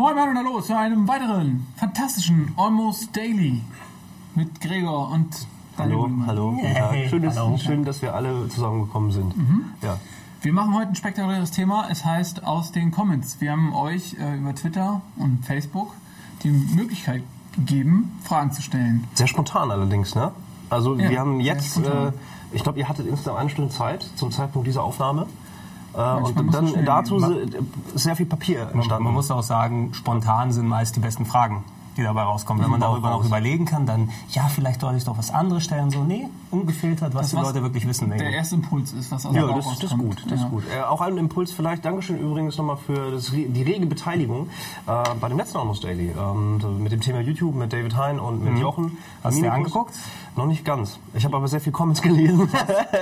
Moin Moin und Hallo zu einem weiteren fantastischen Almost Daily mit Gregor und Daniel Hallo, Wingmann. hallo, Hey. Schön, dass, hallo. schön, dass wir alle zusammengekommen sind. Ja. Wir machen heute ein spektakuläres Thema. Es heißt aus den Comments. Wir haben euch äh, über Twitter und Facebook die Möglichkeit gegeben, Fragen zu stellen. Sehr spontan allerdings, ne? Also Ja, wir haben jetzt, äh, ich glaube, ihr hattet insgesamt eine Stunde Zeit zum Zeitpunkt dieser Aufnahme. Äh, und dann schnell dazu ist sehr viel Papier entstanden. man muss auch sagen, spontan sind meist die besten Fragen, die dabei rauskommen. Wenn man darüber noch überlegen kann, dann, ja, vielleicht sollte ich doch was anderes stellen. So, nee, ungefiltert, was Das, die was Leute wirklich wissen. Der denken. erste Impuls ist, was aus ja, dem das, das ist gut, das Ja. ist gut. Äh, auch ein Impuls vielleicht, Dankeschön übrigens nochmal für das, die rege Beteiligung äh, bei dem letzten Almost Daily. Ähm, mit dem Thema YouTube, mit David Hein und mit Jochen. Mhm. Hast du dir angeguckt? Noch nicht ganz. Ich habe aber sehr viel Comments gelesen.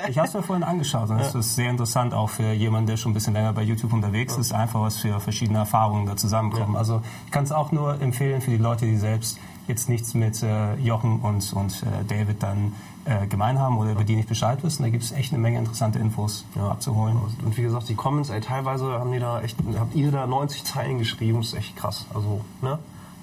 Ich habe es mir vorhin angeschaut und es ist sehr interessant, auch für jemanden, der schon ein bisschen länger bei YouTube unterwegs ist, einfach was für verschiedene Erfahrungen da zusammenkommen. Also ich kann es auch nur empfehlen für die Leute, die selbst jetzt nichts mit äh, Jochen und, und äh, David dann äh, gemein haben oder über die nicht Bescheid wissen. Da gibt es echt eine Menge interessante Infos abzuholen. Und wie gesagt, die Comments, ey, teilweise haben die da echt, habt ihr da 90 Zeilen geschrieben, das ist echt krass. Also, ne?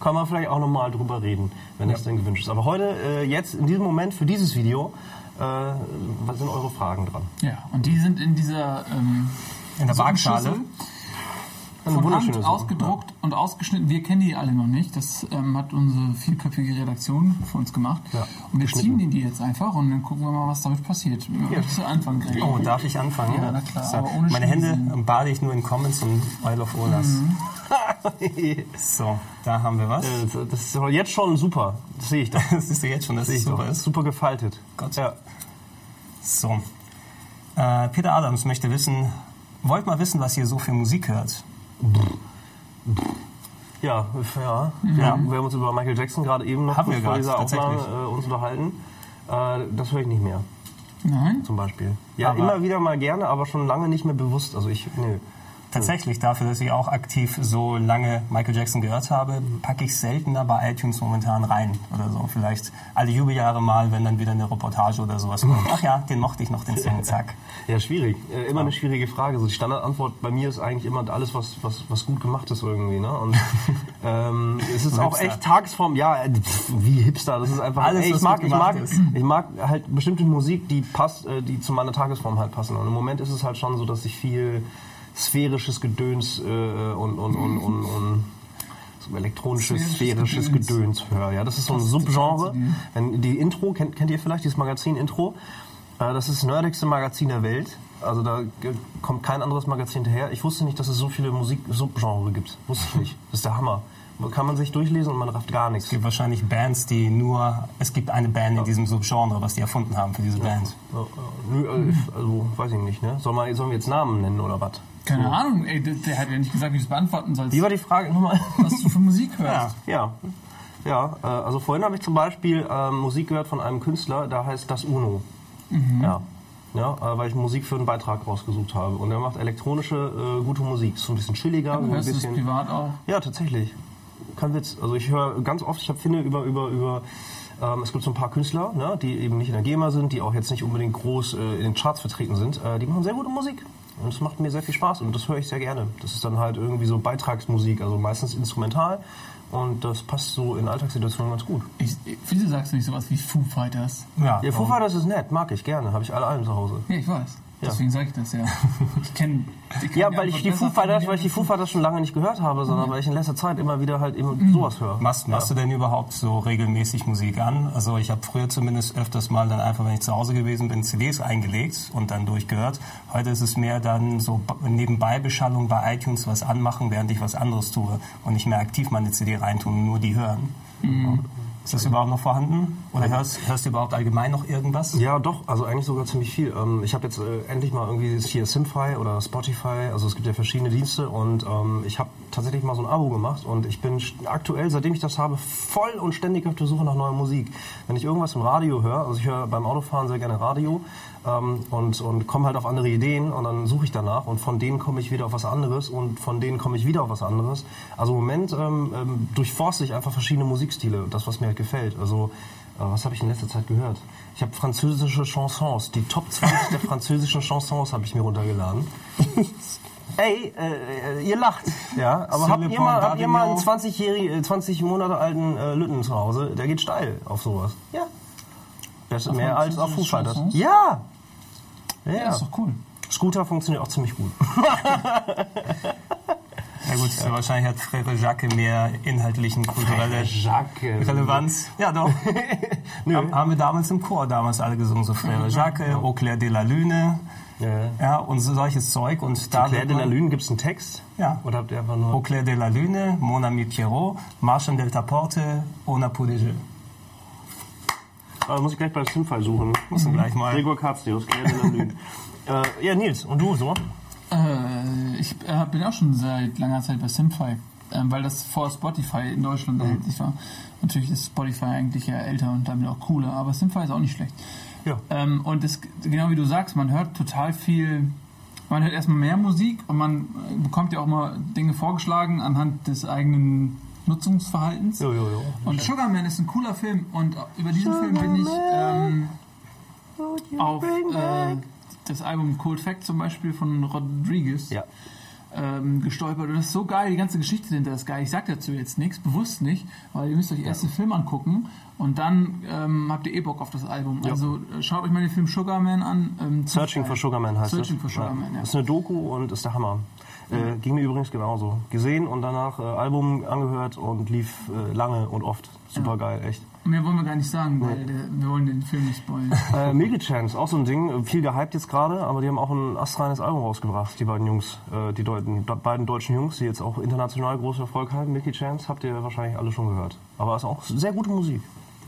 Kann man vielleicht auch nochmal drüber reden, wenn das denn gewünscht ist. Aber heute, äh, jetzt, in diesem Moment, für dieses Video, äh, was sind eure Fragen dran? ja, und die sind in dieser ähm, In der Waagschale. Von Hand ausgedruckt und ausgeschnitten. Wir kennen die alle noch nicht. Das ähm, hat unsere vielköpfige Redaktion für uns gemacht. Ja, Und wir ziehen die jetzt einfach und dann gucken wir mal, was damit passiert. Möchtest du anfangen, Gregor? Oh, darf ich anfangen? Ja, na klar, So, aber ohne meine Hände bade ich nur in Comments und Oil of Olas. So, da haben wir was. Äh, das ist aber jetzt schon super. Das sehe ich doch. Das ist ja jetzt schon, dass Sehe es super Das ist super gefaltet. Gott. Ja. So. Äh, Peter Adams möchte wissen, wollt mal wissen, ihr so für Musik hört? Ja, ja. Wir, haben, wir haben uns über Michael Jackson gerade eben noch vor dieser Aufnahme äh, uns unterhalten. Äh, das höre ich nicht mehr, Nein? zum Beispiel. Ja, Aber- immer wieder mal gerne, aber schon lange nicht mehr bewusst. Also ich, nö. Tatsächlich, dafür, dass ich auch aktiv so lange Michael Jackson gehört habe, packe ich seltener bei iTunes momentan rein oder so. Vielleicht alle Jubeljahre mal, wenn dann wieder eine Reportage oder sowas kommt. Ach ja, den mochte ich noch, den Song, zack. Ja, schwierig. Äh, immer eine schwierige Frage. So die Standardantwort bei mir ist eigentlich immer alles, was, was, was gut gemacht ist irgendwie. Ne? Und ähm, es ist auch Hipster. echt Tagesform. Ja, äh, pff, wie Hipster. Das ist einfach. Alles, ey, ich was mag, ich mag, ist. ich mag halt bestimmte Musik, die passt, äh, die zu meiner Tagesform halt passen. Und im Moment ist es halt schon so, dass ich viel sphärisches Gedöns äh, und, und, und, und, und so elektronisches, Sphärisches sphärisches Gedöns. Gedöns höre. Ja, das ist so ein Subgenre. Wenn die Intro, kennt, kennt ihr vielleicht dieses Magazin Intro? Äh, Das ist das nerdigste Magazin der Welt. Also da kommt kein anderes Magazin hinterher. Ich wusste nicht, dass es so viele Musik-Subgenre gibt. Wusste ich nicht. Das ist der Hammer. Kann man sich durchlesen und man rafft gar nichts. Es gibt wahrscheinlich Bands, die nur, es gibt eine Band in diesem Subgenre, was die erfunden haben für diese Band. Ja, ja. Nö, äh, also weiß ich nicht. Ne? Soll man, sollen wir jetzt Namen nennen oder was? Keine Ahnung, ey, der, hat ja nicht gesagt, wie du es beantworten sollst. Wie war die Frage nochmal? was du für Musik hörst. Ja. Ja, äh, also vorhin habe ich zum Beispiel ähm, Musik gehört von einem Künstler, der heißt Das Uno. Ja. Ja, äh, weil ich Musik für einen Beitrag rausgesucht habe. Und er macht elektronische, äh, gute Musik. Ist so ein bisschen chilliger, ein Hörst du es bisschen. privat auch? Ja, tatsächlich. Kein Witz. Also ich höre ganz oft, ich finde über, über, über, ähm, es gibt so ein paar Künstler, ne, die eben nicht in der GEMA sind, die auch jetzt nicht unbedingt groß äh, in den Charts vertreten sind. Äh, die machen sehr gute Musik. Und das macht mir sehr viel Spaß und das höre ich sehr gerne. Das ist dann halt irgendwie so Beitragsmusik, also meistens instrumental. Und das passt so in Alltagssituationen ganz gut. Ich, wieso sagst du nicht sowas wie Foo Fighters? Ja, Ja, Foo Fighters ist nett, mag ich gerne. Habe ich alle Alben zu Hause. Ja, ich weiß. Deswegen sage ich das ja. Ich kenne. Ja, weil ich die Foo Fighters, weil ich die Foo Fighters schon lange nicht gehört habe, sondern weil ich in letzter Zeit immer wieder halt eben sowas höre. Machst, machst du denn überhaupt so regelmäßig Musik an? Also ich habe früher zumindest öfters mal dann einfach, wenn ich zu Hause gewesen bin, CDs eingelegt und dann durchgehört. Heute ist es mehr dann so nebenbei Beschallung bei iTunes was anmachen, während ich was anderes tue und nicht mehr aktiv meine CD reintun und nur die hören. Ist das überhaupt noch vorhanden? Oder hörst, hörst du überhaupt allgemein noch irgendwas? Ja, doch, also eigentlich sogar ziemlich viel. Ähm, ich habe jetzt äh, endlich mal irgendwie hier Simfy oder Spotify, also es gibt ja verschiedene Dienste und ähm, ich habe tatsächlich mal so ein Abo gemacht und ich bin aktuell, seitdem ich das habe, voll und ständig auf der Suche nach neuer Musik. Wenn ich irgendwas im Radio höre, also ich höre beim Autofahren sehr gerne Radio ähm, und, und komme halt auf andere Ideen und dann suche ich danach und von denen komme ich wieder auf was anderes und von denen komme ich wieder auf was anderes. Also im Moment ähm, ähm, durchforste ich einfach verschiedene Musikstile, das was mir halt gefällt. Also äh, was habe ich in letzter Zeit gehört? Ich habe französische Chansons, die Top 20 der französischen Chansons habe ich mir runtergeladen. Ey, äh, ihr lacht, ja, aber habt ihr mal, habt ihr mal einen d'Avignon. 20-jährigen, 20 Monate alten äh, Lütten zu Hause? Der geht steil auf sowas. Ja. Das ist mehr als auf. Chansons? Ja. Ja, Ja, ist doch cool. Scooter funktioniert auch ziemlich gut. Ja gut, wahrscheinlich hat Frère Jacques mehr inhaltlichen, kulturelle Jacques. Relevanz. Ja doch. Haben- Haben wir damals im Chor damals alle gesungen, so Frère Jacques, Au clair de la Lune, Ja. ja, und so solches Zeug. Und da Claire de la Lune, gibt es einen Text? Ja. Oder habt ihr einfach Au nur... clair de la Lune, Mon ami Pierrot, Marche delta Porte, On a pour des jeux. Ah, muss ich gleich bei Simfy suchen. Musst du gleich mal. Gregor Lune. äh, ja, Nils, und du so? Äh, ich äh, bin auch schon seit langer Zeit bei Simfy, ähm, weil das vor Spotify in Deutschland erhältlich war. Natürlich ist Spotify eigentlich ja älter und damit auch cooler, aber Simfy ist auch nicht schlecht. Ja. Ähm, und das, genau wie du sagst, man hört total viel, man hört erstmal mehr Musik und man äh, bekommt ja auch mal Dinge vorgeschlagen anhand des eigenen Nutzungsverhaltens. Jo, jo, jo. Und Sugarman ist ein cooler Film und über diesen Film bin ich ähm, auf äh, das Album Cold Fact zum Beispiel von Rodriguez Ja. ähm, gestolpert. Und das ist so geil, die ganze Geschichte dahinter ist geil. Ich sag dazu jetzt nichts, bewusst nicht, weil ihr müsst euch erst den Film angucken und dann ähm, habt ihr eh Bock auf das Album. Also äh, schaut euch mal den Film Sugarman an. Ähm, Searching for Sugarman heißt Searching es. for Sugarman, ja. Ist eine Doku und ist der Hammer. Äh, ging mir übrigens genauso. Gesehen und danach äh, Album angehört und lief äh, lange und oft. Super geil, echt. Mehr wollen wir gar nicht sagen, weil der, wir wollen den Film nicht spoilern. Äh, Milky Chance, auch so ein Ding, äh, viel gehypt jetzt gerade, aber die haben auch ein astreines Album rausgebracht, die beiden Jungs, äh, die Deuten, da- beiden deutschen Jungs, die jetzt auch international großen Erfolg haben. Milky Chance habt ihr wahrscheinlich alle schon gehört. Aber ist auch sehr gute Musik.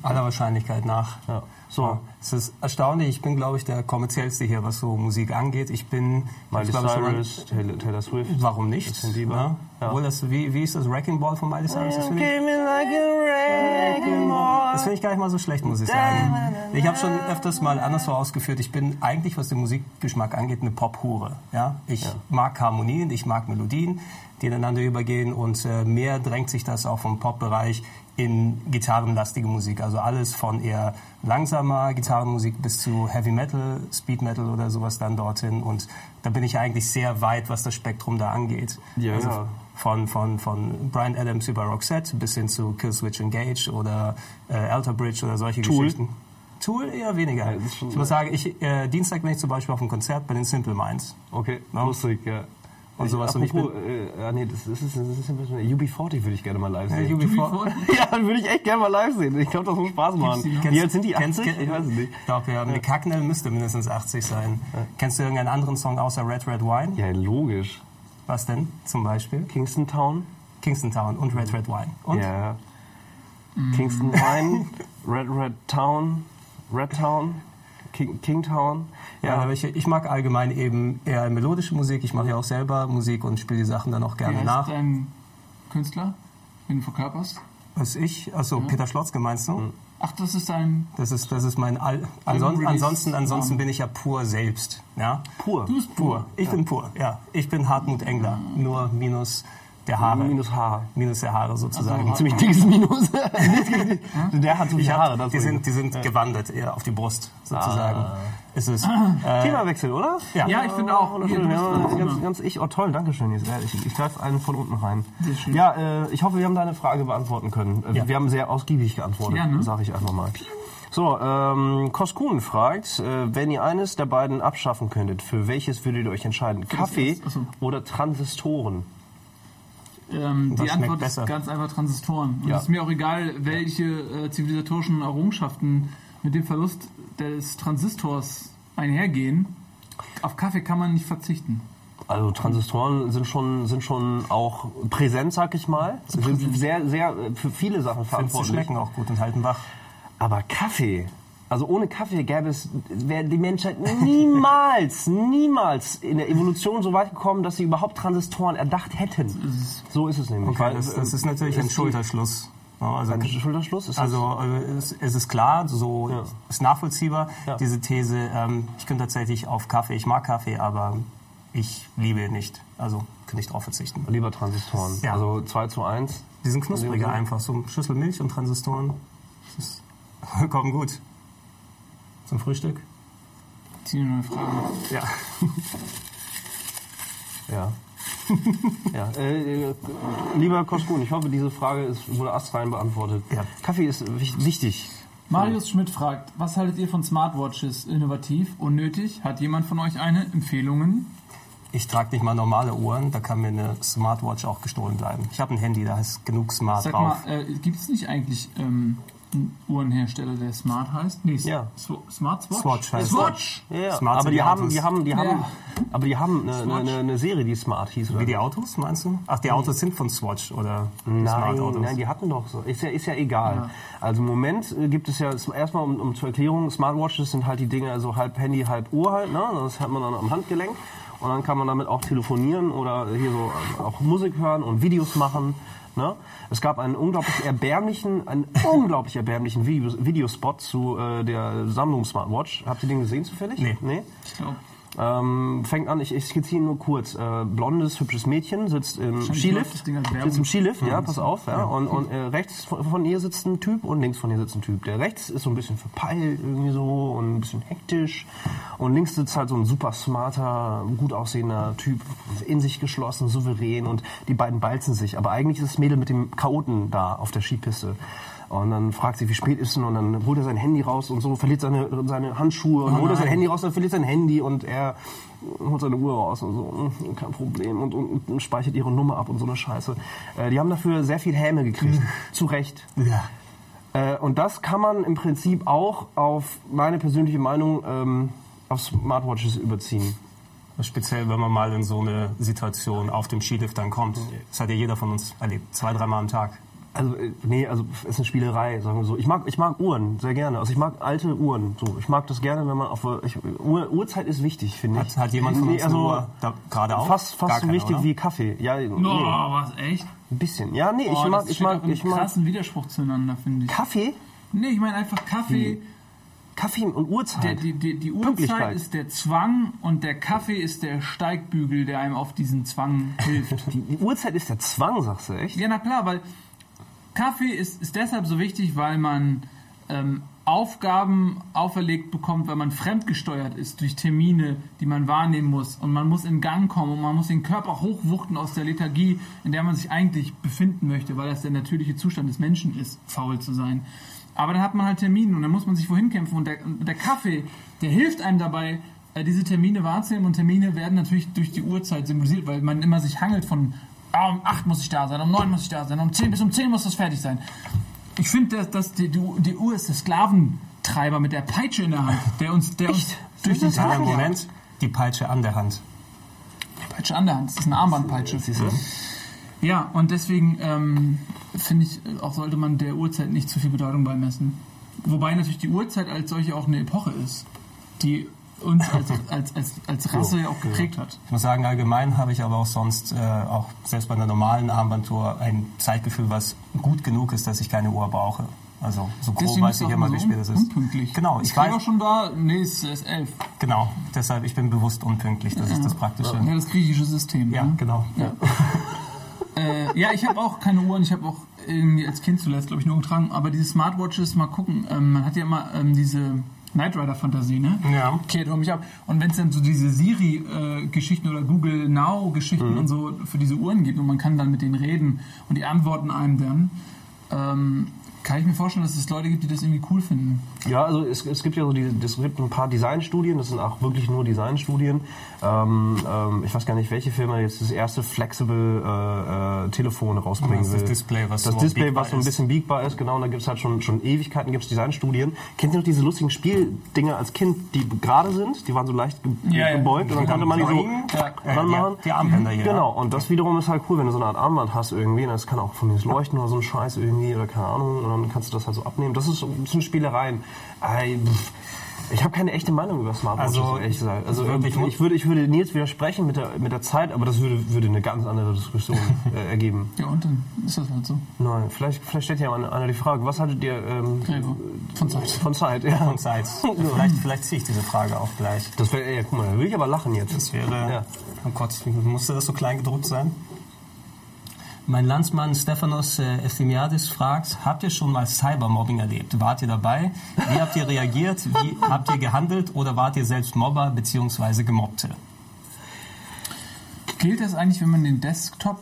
Aller Wahrscheinlichkeit nach. Ja. So, Ja. Es ist erstaunlich, ich bin, glaube ich, der kommerziellste hier, was so Musik angeht. Ich bin, Miley ich glaube, Cyrus, Taylor, Taylor Swift. warum nicht? Ja. Ja. Obwohl das, wie, wie ist das Wrecking Ball von Miley Cyrus? Das finde ich, like finde ich gar nicht mal so schlecht, muss ich sagen. Ich habe schon öfters mal anderswo ausgeführt, ich bin eigentlich, was den Musikgeschmack angeht, eine Pop-Hure. Ja? Ich mag Harmonien, ich mag Melodien, die ineinander übergehen und äh, mehr drängt sich das auch vom Pop-Bereich in gitarrenlastige Musik. Also alles von eher langsamer Gitarrenmusik bis zu Heavy Metal, Speed Metal oder sowas dann dorthin. Und da bin ich eigentlich sehr weit, was das Spektrum da angeht. Ja, also ja. Von, von, von Brian Adams über Roxette bis hin zu Killswitch Engage oder äh, Alter Bridge oder solche Tool? Geschichten. Tool eher weniger. Ja, ich muss sagen, ich, äh, Dienstag bin ich zum Beispiel auf einem Konzert bei den Simple Minds. Okay, Ja. lustig, ja. Und sowas. Und ich Apropos, äh, nee, das, das, ist, das ist ein bisschen, UB40 würde ich gerne mal live sehen. UB40. ja, würde ich echt gerne mal live sehen. Ich glaube, das muss Spaß machen. Wie alt sind die? Kennst- 80? Ich weiß es nicht. Ich glaube, ja, Mick Hacknell müsste mindestens 80 sein. Kennst du irgendeinen anderen Song außer Red Red Wine? Ja, logisch. Was denn zum Beispiel? Kingston Town? Kingston Town und Red Red Wine. Und? Ja. Kingston Wine, Red Red Town, Red Town, King, King Town. Ja, aber ich, ich mag allgemein eben eher melodische Musik. Ich mache ja auch selber Musik und spiele die Sachen dann auch Wie gerne heißt nach. dein Künstler, den du verkörperst? Was ich, also Peter Schlotzke meinst du? Ach, das ist dein... Das ist, das ist mein Release ansonsten, ansonsten Name. bin ich ja pur selbst. Ja? Pur. Du bist Pur. Ich bin pur, ja. Ich bin Hartmut Engler, nur minus der Haare. Minus Haar. Minus der Haare sozusagen. Also, Ziemlich dickes Minus. Der hat so viele hab, Haare. das die sind, die sind gewandert eher auf die Brust sozusagen. Ah. Ist es, äh, Themawechsel, oder? ja. Ja, ich finde auch. Ja, ganz, ganz ich, oh toll, danke schön. Jetzt, ehrlich. Ich, ich greife einen von unten rein. Ja, äh, ich hoffe, wir haben deine Frage beantworten können. Äh, Ja. Wir haben sehr ausgiebig geantwortet, Ja, ne? sage ich einfach mal. So, ähm, Koskun fragt, äh, wenn ihr eines der beiden abschaffen könntet, für welches würdet ihr euch entscheiden? Kaffee oder Transistoren? Ähm, die Antwort besser? ist ganz einfach Transistoren. Und Ja. es ist mir auch egal, welche äh, zivilisatorischen Errungenschaften mit dem Verlust des Transistors einhergehen. Auf Kaffee kann man nicht verzichten. Also Transistoren sind schon, sind schon auch präsent, sag ich mal. Sind sehr, sehr äh, für viele Sachen sie verantwortlich. schmecken auch gut und halten wach. Aber Kaffee, also ohne Kaffee gäbe es, wäre die Menschheit niemals, niemals in der Evolution so weit gekommen, dass sie überhaupt Transistoren erdacht hätten. So ist es nämlich. Okay, Weil, das, das äh, ist natürlich ein Schulterschluss. Also, Ein Schulterschluss? Ist also äh, es, es ist klar, so Ja. ist nachvollziehbar, Ja. diese These. Ähm, ich könnte tatsächlich auf Kaffee, ich mag Kaffee, aber ich liebe ihn nicht. Also kann ich darauf verzichten. lieber Transistoren. Ja. Also 2 zu 1. Die sind knuspriger einfach, so Schüssel Milch und Transistoren. Das ist vollkommen gut. Zum Frühstück? Zieh eine neue Frage. Ja. Ja. ja, äh, lieber Koskun, ich hoffe, diese Frage ist, wurde astrein beantwortet. Ja. Kaffee ist wich- wichtig. Marius Schmidt fragt, was haltet ihr von Smartwatches? Innovativ, unnötig? Hat jemand von euch eine? Empfehlungen? Ich trage nicht mal normale Uhren, da kann mir eine Smartwatch auch gestohlen bleiben. Ich habe ein Handy, da ist genug Smart Sag drauf. mal, äh, gibt es nicht eigentlich ähm, Uhrenhersteller, der Smart heißt? Nee, Ja. Sw- Smart Swatch? Swatch heißt Swatch! Ja, ja. Smart aber die haben, Autos. die haben, die haben, Ja. aber die haben eine, eine, eine Serie, die Smart hieß. Oder? Wie die Autos, meinst du? Ach, die Autos sind von Swatch oder Nein, Smart-Autos? nein, die hatten doch so. Ist ja, ist ja egal. Ja. Also im Moment äh, gibt es ja erstmal um, um zur Erklärung, Smartwatches sind halt die Dinge, also halb Handy, halb Uhr halt, ne? Das hat man dann am Handgelenk und dann kann man damit auch telefonieren oder hier so ähm, auch Musik hören und Videos machen. Ne? Es gab einen unglaublich erbärmlichen, einen unglaublich erbärmlichen Video, Videospot zu äh, der Sammlung Smartwatch. Habt ihr den gesehen zufällig? Nee. nee? Ich glaube, Ähm, fängt an, ich, ich skizziere nur kurz. Äh, blondes, hübsches Mädchen sitzt im Skilift. Sitzt im Skilift, ja, pass auf. Ja, und und äh, rechts von, von ihr sitzt ein Typ und links von ihr sitzt ein Typ. Der rechts ist so ein bisschen verpeilt irgendwie so und ein bisschen hektisch. Und links sitzt halt so ein super smarter, gut aussehender Typ, in sich geschlossen, souverän. Und die beiden balzen sich. Aber eigentlich ist das Mädel mit dem Chaoten da auf der Skipiste. Und dann fragt sie, wie spät ist denn? Und dann holt er sein Handy raus und so, verliert seine, seine Handschuhe und Oh holt er sein. Handy raus und verliert sein Handy und er holt seine Uhr raus und so, hm, kein Problem und, und, und speichert ihre Nummer ab und so eine Scheiße. Äh, die haben dafür sehr viel Häme gekriegt. Zu Recht. Ja. Äh, und das kann man im Prinzip auch auf meine persönliche Meinung ähm, auf Smartwatches überziehen. Speziell, wenn man mal in so eine Situation auf dem Skilift dann kommt. Das hat ja jeder von uns erlebt. Zwei, dreimal am Tag. Also, äh, nee, also es ist eine Spielerei, sagen wir so. Ich mag, ich mag Uhren sehr gerne. Also ich mag alte Uhren. So, ich mag das gerne, wenn man auf ich, Uhr, Uhrzeit ist wichtig, finde ich. Hat, hat jemand von Nee, uns also eine Uhr da, gerade auch? Fast, fast so keine, wichtig oder? wie Kaffee. Ja, nee, oh, was, echt? ein bisschen. Ja, nee, Oh, ich das mag, ich mag, ich mag krassen Widerspruch zueinander, finde ich. Kaffee, Nee, ich meine einfach Kaffee. Kaffee und Uhrzeit. Der, die, die, die Uhrzeit ist der Zwang und der Kaffee ist der Steigbügel, der einem auf diesen Zwang hilft. die, die Uhrzeit ist der Zwang, sagst du echt? ja, na klar, weil Kaffee ist, ist deshalb so wichtig, weil man ähm, Aufgaben auferlegt bekommt, weil man fremdgesteuert ist durch Termine, die man wahrnehmen muss. Und man muss in Gang kommen und man muss den Körper hochwuchten aus der Lethargie, in der man sich eigentlich befinden möchte, weil das der natürliche Zustand des Menschen ist, faul zu sein. Aber dann hat man halt Termine und dann muss man sich wohin kämpfen. Und der, der Kaffee, der hilft einem dabei, äh, diese Termine wahrzunehmen. Und Termine werden natürlich durch die Uhrzeit symbolisiert, weil man immer sich hangelt von um 8 muss ich da sein, um 9 muss ich da sein, um 10 bis um 10 muss das fertig sein. Ich finde, dass, dass die, die, die Uhr ist der Sklaventreiber mit der Peitsche in der Hand, der uns, der uns durch den Tag. Moment die Peitsche an der Hand. Peitsche an der Hand, das ist eine Armbandpeitsche. Siehst du? Ja, und deswegen ähm, finde ich, auch sollte man der Uhrzeit nicht zu viel Bedeutung beimessen. Wobei natürlich die Uhrzeit als solche auch eine Epoche ist, die uns als, als, als, als Rasse ja auch geprägt hat. Ich muss sagen, allgemein habe ich aber auch sonst, äh, auch selbst bei einer normalen Armbanduhr, ein Zeitgefühl, was gut genug ist, dass ich keine Uhr brauche. Also so grob Deswegen weiß ich immer, immer wie so spät es ist. unpünktlich. Genau, ich ich weiß, auch schon da, nee, es ist elf. genau. Deshalb, ich bin bewusst unpünktlich. Das ist das Praktische. Ja, das griechische System. Ja, ne? genau. Ja. äh, ja, ich habe auch keine Uhren. Ich habe auch irgendwie als Kind zuletzt, glaube ich, nur getragen. Aber diese Smartwatches, mal gucken. Ähm, man hat ja immer ähm, diese Knight Rider-Fantasie, ne? Ja. Kehrt um mich ab. Und wenn es dann so diese Siri-Geschichten oder Google Now-Geschichten und so für diese Uhren gibt und man kann dann mit denen reden und die antworten einem dann, ähm, kann ich mir vorstellen, dass es Leute gibt, die das irgendwie cool finden. Ja, also es, es gibt ja so diese, es gibt ein paar Designstudien, das sind auch wirklich nur Designstudien. Ähm, ähm, ich weiß gar nicht, welche Firma jetzt das erste Flexible äh, äh, Telefon rausbringen Das ist das will. Display, was das so Display, was so ein bisschen biegbar ist, genau. Und da gibt es halt schon, schon Ewigkeiten gibt's Designstudien. Kennt ihr noch diese lustigen Spieldinger als Kind, die gerade sind? Die waren so leicht ge Ja, ja. gebeugt und dann konnte man die so. Ja. dran machen. die, die Armbänder hier. Genau, und das wiederum ist halt cool, wenn du so eine Art Armband hast irgendwie. und Das kann auch von mir leuchten oder so ein Scheiß irgendwie oder keine Ahnung. Und dann kannst du das halt so abnehmen. Das, ist, das sind Spielereien. Ich habe keine echte Meinung über Smartwatches, Also, ehrlich gesagt. Also wirklich, ich, würde, ich würde Nils widersprechen mit der, mit der Zeit, aber das würde, würde eine ganz andere Diskussion äh, ergeben. Ja, und dann ist das halt so. Nein, vielleicht, vielleicht stellt ja einer, einer die Frage, was haltet ihr ähm, von Zeit. von Zeit? Ja. Und Zeit. Vielleicht, vielleicht ziehe ich diese Frage auch gleich. Das wäre, ja, guck mal, da will ich aber lachen jetzt. Das wäre, Ja. oh Gott, musste das so klein gedruckt sein? Mein Landsmann Stephanos äh, Efthymiadis fragt, habt ihr schon mal Cybermobbing erlebt? Wart ihr dabei? Wie habt ihr reagiert? Wie habt ihr gehandelt? Oder wart ihr selbst Mobber bzw. Gemobbte? zählt das eigentlich, wenn man den Desktop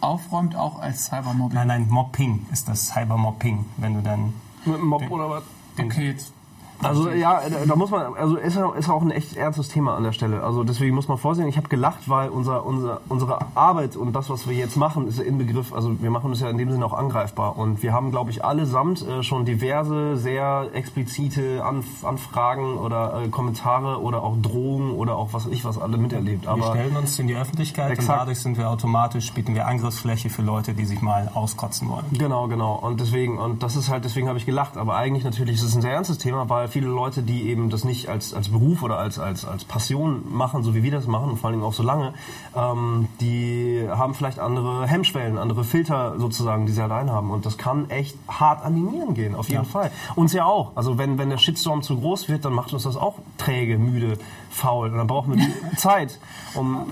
aufräumt, auch als Cybermobbing? Nein, nein, Mobbing ist das Cybermobbing, wenn du dann... Mit Mob oder was? Okay, jetzt Also ja, da- muss man, also ist, ist auch ein echt ernstes Thema an der Stelle. Also deswegen muss man vorsehen. Ich habe gelacht, weil unser, unser, unsere Arbeit und das, was wir jetzt machen, ist im Begriff, also wir machen es ja in dem Sinne auch angreifbar. Und wir haben, glaube ich, allesamt äh, schon diverse, sehr explizite Anf Anfragen oder äh, Kommentare oder auch Drohungen oder auch was ich was alle miterlebt. Wir Aber stellen uns in die Öffentlichkeit und Exakt. dadurch sind wir automatisch, bieten wir Angriffsfläche für Leute, die sich mal auskotzen wollen. Genau, genau. Und deswegen, und das ist halt, deswegen habe ich gelacht. Aber eigentlich natürlich ist es ein sehr ernstes Thema, weil viele Leute, die eben das nicht als, als Beruf oder als, als, als Passion machen, so wie wir das machen, und vor allen Dingen auch so lange, ähm, die haben vielleicht andere Hemmschwellen, andere Filter sozusagen, die sie allein haben. Und das kann echt hart an die Nieren gehen, auf jeden Fall. Uns ja auch. Also wenn, wenn der Shitstorm zu groß wird, dann macht uns das auch träge, müde, faul. Und dann brauchen wir die Zeit, um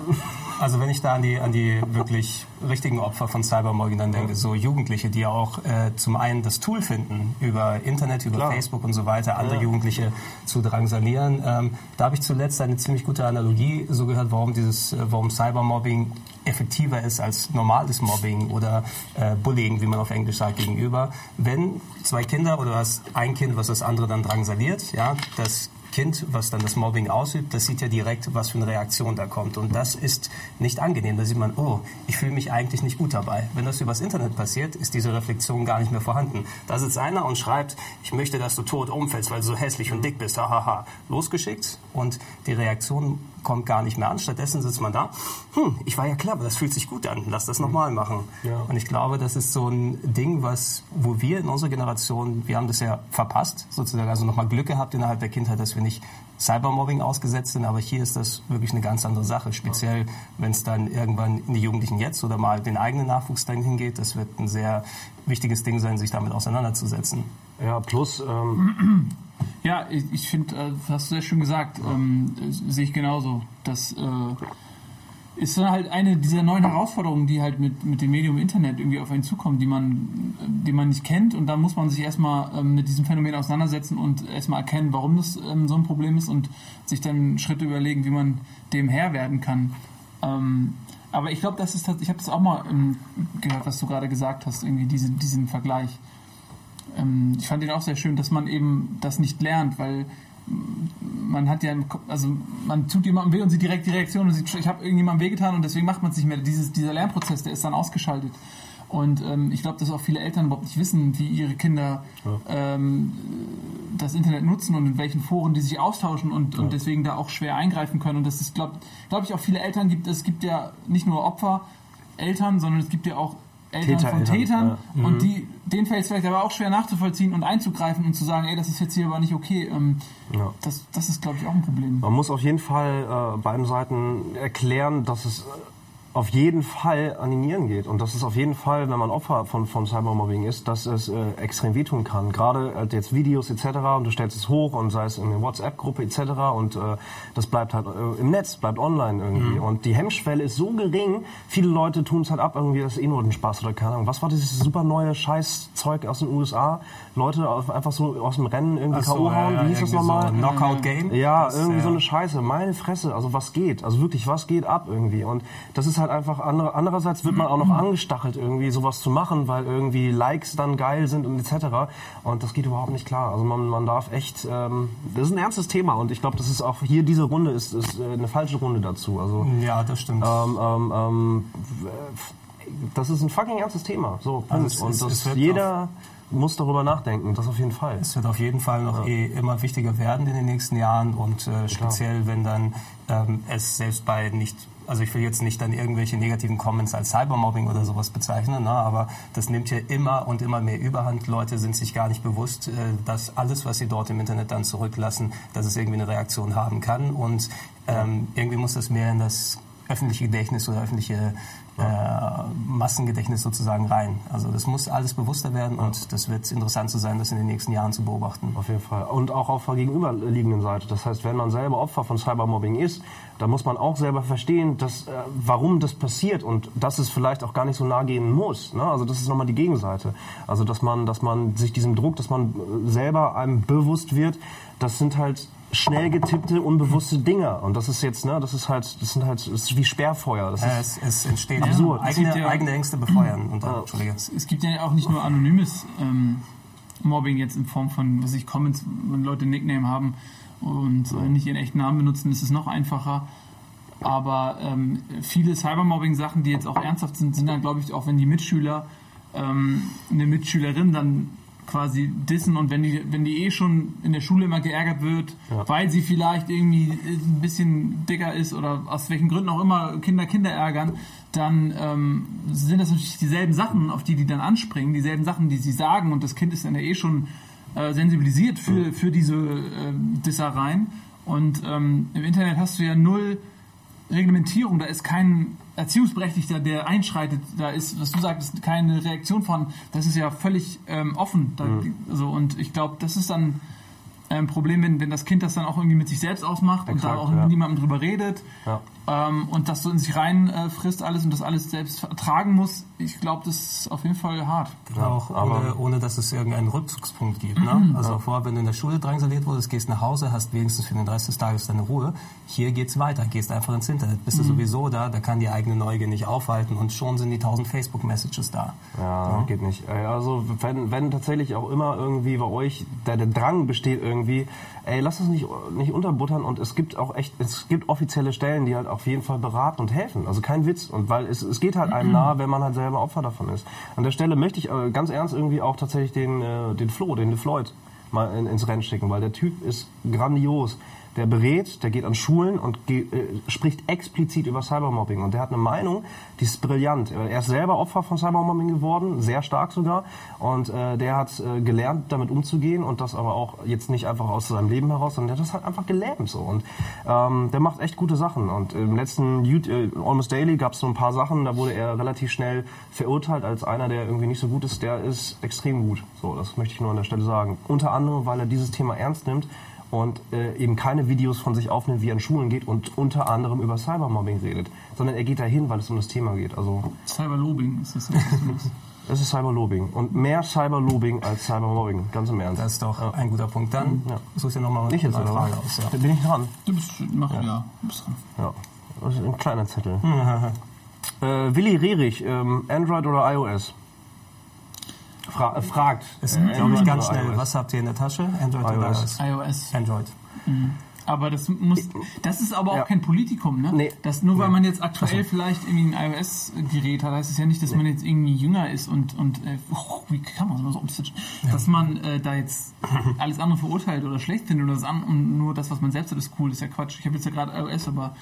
Also wenn ich da an die, an die wirklich richtigen Opfer von Cybermobbing dann denke, so Jugendliche, die ja auch äh, zum einen das Tool finden, über Internet, über Klar. Facebook und so weiter, andere Jugendliche zu drangsalieren. Ähm, da habe ich zuletzt eine ziemlich gute Analogie so gehört, warum dieses, äh, warum Cybermobbing effektiver ist als normales Mobbing oder äh, Bullying, wie man auf Englisch sagt, gegenüber. Wenn zwei Kinder oder du hast ein Kind, was das andere dann drangsaliert, ja, das Kind, was dann das Mobbing ausübt, das sieht ja direkt, was für eine Reaktion da kommt. Und das ist nicht angenehm. Da sieht man, oh, ich fühle mich eigentlich nicht gut dabei. Wenn das übers Internet passiert, ist diese Reflexion gar nicht mehr vorhanden. Da sitzt einer und schreibt, ich möchte, dass du tot umfällst, weil du so hässlich und dick bist. Hahaha. Losgeschickt und die Reaktion kommt gar nicht mehr an. Stattdessen sitzt man da, hm, ich war ja clever, das fühlt sich gut an, lass das nochmal machen. Ja. Und ich glaube, das ist so ein Ding, was, wo wir in unserer Generation, wir haben das ja verpasst, sozusagen, also nochmal Glück gehabt innerhalb der Kindheit, dass wir nicht Cybermobbing ausgesetzt sind, aber hier ist das wirklich eine ganz andere Sache, speziell wenn es dann irgendwann in die Jugendlichen jetzt oder mal den eigenen Nachwuchs dann hingeht, das wird ein sehr wichtiges Ding sein, sich damit auseinanderzusetzen. Ja, plus ähm, Ja, ich, ich finde, äh, das hast du sehr schön gesagt, ähm, äh, sehe ich genauso. Das äh, ist dann halt eine dieser neuen Herausforderungen, die halt mit, mit dem Medium Internet irgendwie auf einen zukommen, die man, die man nicht kennt und dann muss man sich erstmal ähm, mit diesem Phänomen auseinandersetzen und erstmal erkennen, warum das ähm, so ein Problem ist und sich dann Schritte überlegen, wie man dem Herr werden kann. Ähm, aber ich glaube, das ist ich habe das auch mal ähm, gehört, was du gerade gesagt hast, irgendwie diese, diesen Vergleich. Ähm, ich fand ihn auch sehr schön, dass man eben das nicht lernt, weil mm, man hat ja, Kopf- also man tut jemandem weh und sieht direkt die Reaktion und sieht, ich habe irgendjemandem wehgetan und deswegen macht man es nicht mehr. Dieses, dieser Lernprozess, der ist dann ausgeschaltet. Und ähm, ich glaube, dass auch viele Eltern überhaupt nicht wissen, wie ihre Kinder ähm, das Internet nutzen und in welchen Foren die sich austauschen und, und deswegen da auch schwer eingreifen können. Und das ist, glaube glaub ich, auch viele Eltern gibt. Es gibt ja nicht nur Opfer, Eltern, sondern es gibt ja auch Eltern Täter, von Eltern, Tätern. ja. Und die, denen fällt es vielleicht aber auch schwer nachzuvollziehen und einzugreifen und zu sagen, ey, das ist jetzt hier aber nicht okay. Ähm, Ja. das, das ist, glaube ich, auch ein Problem. Man muss auf jeden Fall äh, beiden Seiten erklären, dass es äh, auf jeden Fall an die Nieren geht und dass es auf jeden Fall, wenn man Opfer von, von Cybermobbing ist, dass es äh, extrem wehtun kann. Gerade äh, jetzt Videos etc. und du stellst es hoch und sei es in der WhatsApp-Gruppe etc. und äh, das bleibt halt äh, im Netz, bleibt online irgendwie. Und die Hemmschwelle ist so gering, viele Leute tun es halt ab, irgendwie das ist eh nur ein Spaß oder keine Ahnung. Was war dieses super neue Scheißzeug aus den USA? Leute auf, einfach so aus dem Rennen irgendwie K.O. hauen, wie hieß das nochmal? So Knockout-Game? Ja, Das, irgendwie äh, so eine Scheiße. Meine Fresse. Also was geht? Also wirklich, was geht ab irgendwie? Und das ist halt einfach andere, andererseits wird man auch noch angestachelt irgendwie sowas zu machen, weil irgendwie Likes dann geil sind und etc. Und das geht überhaupt nicht klar. Also man, man darf echt, ähm, das ist ein ernstes Thema und ich glaube, das ist auch hier diese Runde ist, ist äh, eine falsche Runde dazu. Also Ja, das stimmt. ähm, ähm, ähm, das ist ein fucking ernstes Thema. So, Punkt. Also es- und das, es jeder muss darüber nachdenken. Das auf jeden Fall. Es wird auf jeden Fall noch eh immer wichtiger werden in den nächsten Jahren und äh, speziell wenn dann ähm, es selbst bei nicht, also ich will jetzt nicht dann irgendwelche negativen Comments als Cybermobbing oder sowas bezeichnen, ne, aber das nimmt ja immer und immer mehr Überhand. Leute sind sich gar nicht bewusst, äh, dass alles, was sie dort im Internet dann zurücklassen, dass es irgendwie eine Reaktion haben kann und ähm, irgendwie muss das mehr in das öffentliche Gedächtnis oder öffentliche Massengedächtnis sozusagen rein. Also das muss alles bewusster werden und das wird interessant zu sein, das in den nächsten Jahren zu beobachten. Auf jeden Fall. Und auch auf der gegenüberliegenden Seite. Das heißt, wenn man selber Opfer von Cybermobbing ist, dann muss man auch selber verstehen, dass, äh, warum das passiert und dass es vielleicht auch gar nicht so nah gehen muss. Ne? Also das ist nochmal die Gegenseite. Also dass man, dass man sich diesem Druck, dass man äh, selber einem bewusst wird, das sind halt schnell getippte, unbewusste Dinger. Und das ist jetzt, ne, das ist halt, das sind halt, das ist wie Sperrfeuer. Das ist, es, es entsteht Absurd. eigene, Es gibt ja- eigene Ängste befeuern. Und dann, Entschuldige. Es gibt ja auch nicht nur anonymes ähm, Mobbing jetzt in Form von, was ich Comments, wenn Leute Nickname haben und äh, nicht ihren echten Namen benutzen, ist es noch einfacher. Aber ähm, viele Cybermobbing-Sachen, die jetzt auch ernsthaft sind, sind dann, glaube ich, auch wenn die Mitschüler ähm, eine Mitschülerin dann quasi dissen und wenn die, wenn die eh schon in der Schule immer geärgert wird, weil sie vielleicht irgendwie ein bisschen dicker ist oder aus welchen Gründen auch immer Kinder Kinder ärgern, dann ähm, sind das natürlich dieselben Sachen, auf die die dann anspringen, dieselben Sachen, die sie sagen und das Kind ist dann ja eh schon äh, sensibilisiert für, für diese äh, Dissereien. Und ähm, im Internet hast du ja null Reglementierung, da ist kein Erziehungsberechtigter, der einschreitet, da ist, was du sagst, keine Reaktion von, das ist ja völlig ähm, offen. Da, so, und ich glaube, das ist dann ein Problem, wenn, wenn das Kind das dann auch irgendwie mit sich selbst ausmacht und da Exakt, auch ja. niemandem drüber redet Ja. Ähm, und das so in sich rein äh, frisst alles und das alles selbst ertragen muss. Ich glaube, das ist auf jeden Fall hart. auch aber- ohne, ohne, dass es irgendeinen Rückzugspunkt gibt. Ne? Also vorher, wenn du in der Schule drangsaliert wurdest, gehst nach Hause, hast wenigstens für den Rest des Tages deine Ruhe. Hier geht's weiter, gehst einfach ins Internet. Bist du sowieso da, da kann die eigene Neugier nicht aufhalten und schon sind die tausend Facebook-Messages da. Ja, geht nicht. Also wenn, wenn tatsächlich auch immer irgendwie bei euch der, der Drang besteht irgendwie, ey, lasst es nicht, nicht unterbuttern und es gibt auch echt, es gibt offizielle Stellen, die halt auf jeden Fall beraten und helfen. Also kein Witz. Und weil es, es geht halt einem nahe, wenn man halt selber Opfer davon ist. An der Stelle möchte ich äh, ganz ernst irgendwie auch tatsächlich den, äh, den Flo, den LeFloid mal in, ins Rennen schicken, weil der Typ ist grandios. Der berät, der geht an Schulen und ge äh, spricht explizit über Cybermobbing. Und der hat eine Meinung, die ist brillant. Er ist selber Opfer von Cybermobbing geworden, sehr stark sogar. Und äh, der hat äh, gelernt, damit umzugehen und das aber auch jetzt nicht einfach aus seinem Leben heraus, sondern der hat das halt einfach gelernt so. Und ähm, der macht echt gute Sachen. Und im letzten YouTube, äh, Almost Daily gab es so ein paar Sachen, da wurde er relativ schnell verurteilt als einer, der irgendwie nicht so gut ist. Der ist extrem gut. So, das möchte ich nur an der Stelle sagen. Unter anderem, weil er dieses Thema ernst nimmt und äh, eben keine Videos von sich aufnimmt, wie er an Schulen geht und unter anderem über Cybermobbing redet, sondern er geht dahin, weil es um das Thema geht. Also Cyberlobing ist das. Es ist Cyberlobing und mehr Cyberlobing als Cybermobbing, ganz im Ernst. Das ist doch ein guter Punkt. Dann Ja. suchst du nochmal nicht jetzt, eine? Frage was? aus. Ja. Da bin ich dran. Du bist, mach, ja. du bist dran. Ja. Das ist ein kleiner Zettel. äh, Willi Rerich, ähm, Android oder iOS? Fra äh, fragt. Ist, äh, glaube ich, ganz schnell. iOS? Was habt ihr in der Tasche? Android oder iOS. iOS? iOS. Android. Aber das muss, das ist aber auch Ja. kein Politikum, ne? Nee. Das, nur weil man jetzt aktuell vielleicht irgendwie ein iOS-Gerät hat, heißt es ja nicht, dass man jetzt irgendwie jünger ist und, und äh, oh, wie kann man so umswitchen? Dass man äh, da jetzt alles andere verurteilt oder schlecht findet oder das an, und nur das, was man selbst hat, ist cool, ist ja Quatsch. Ich habe jetzt ja gerade iOS, aber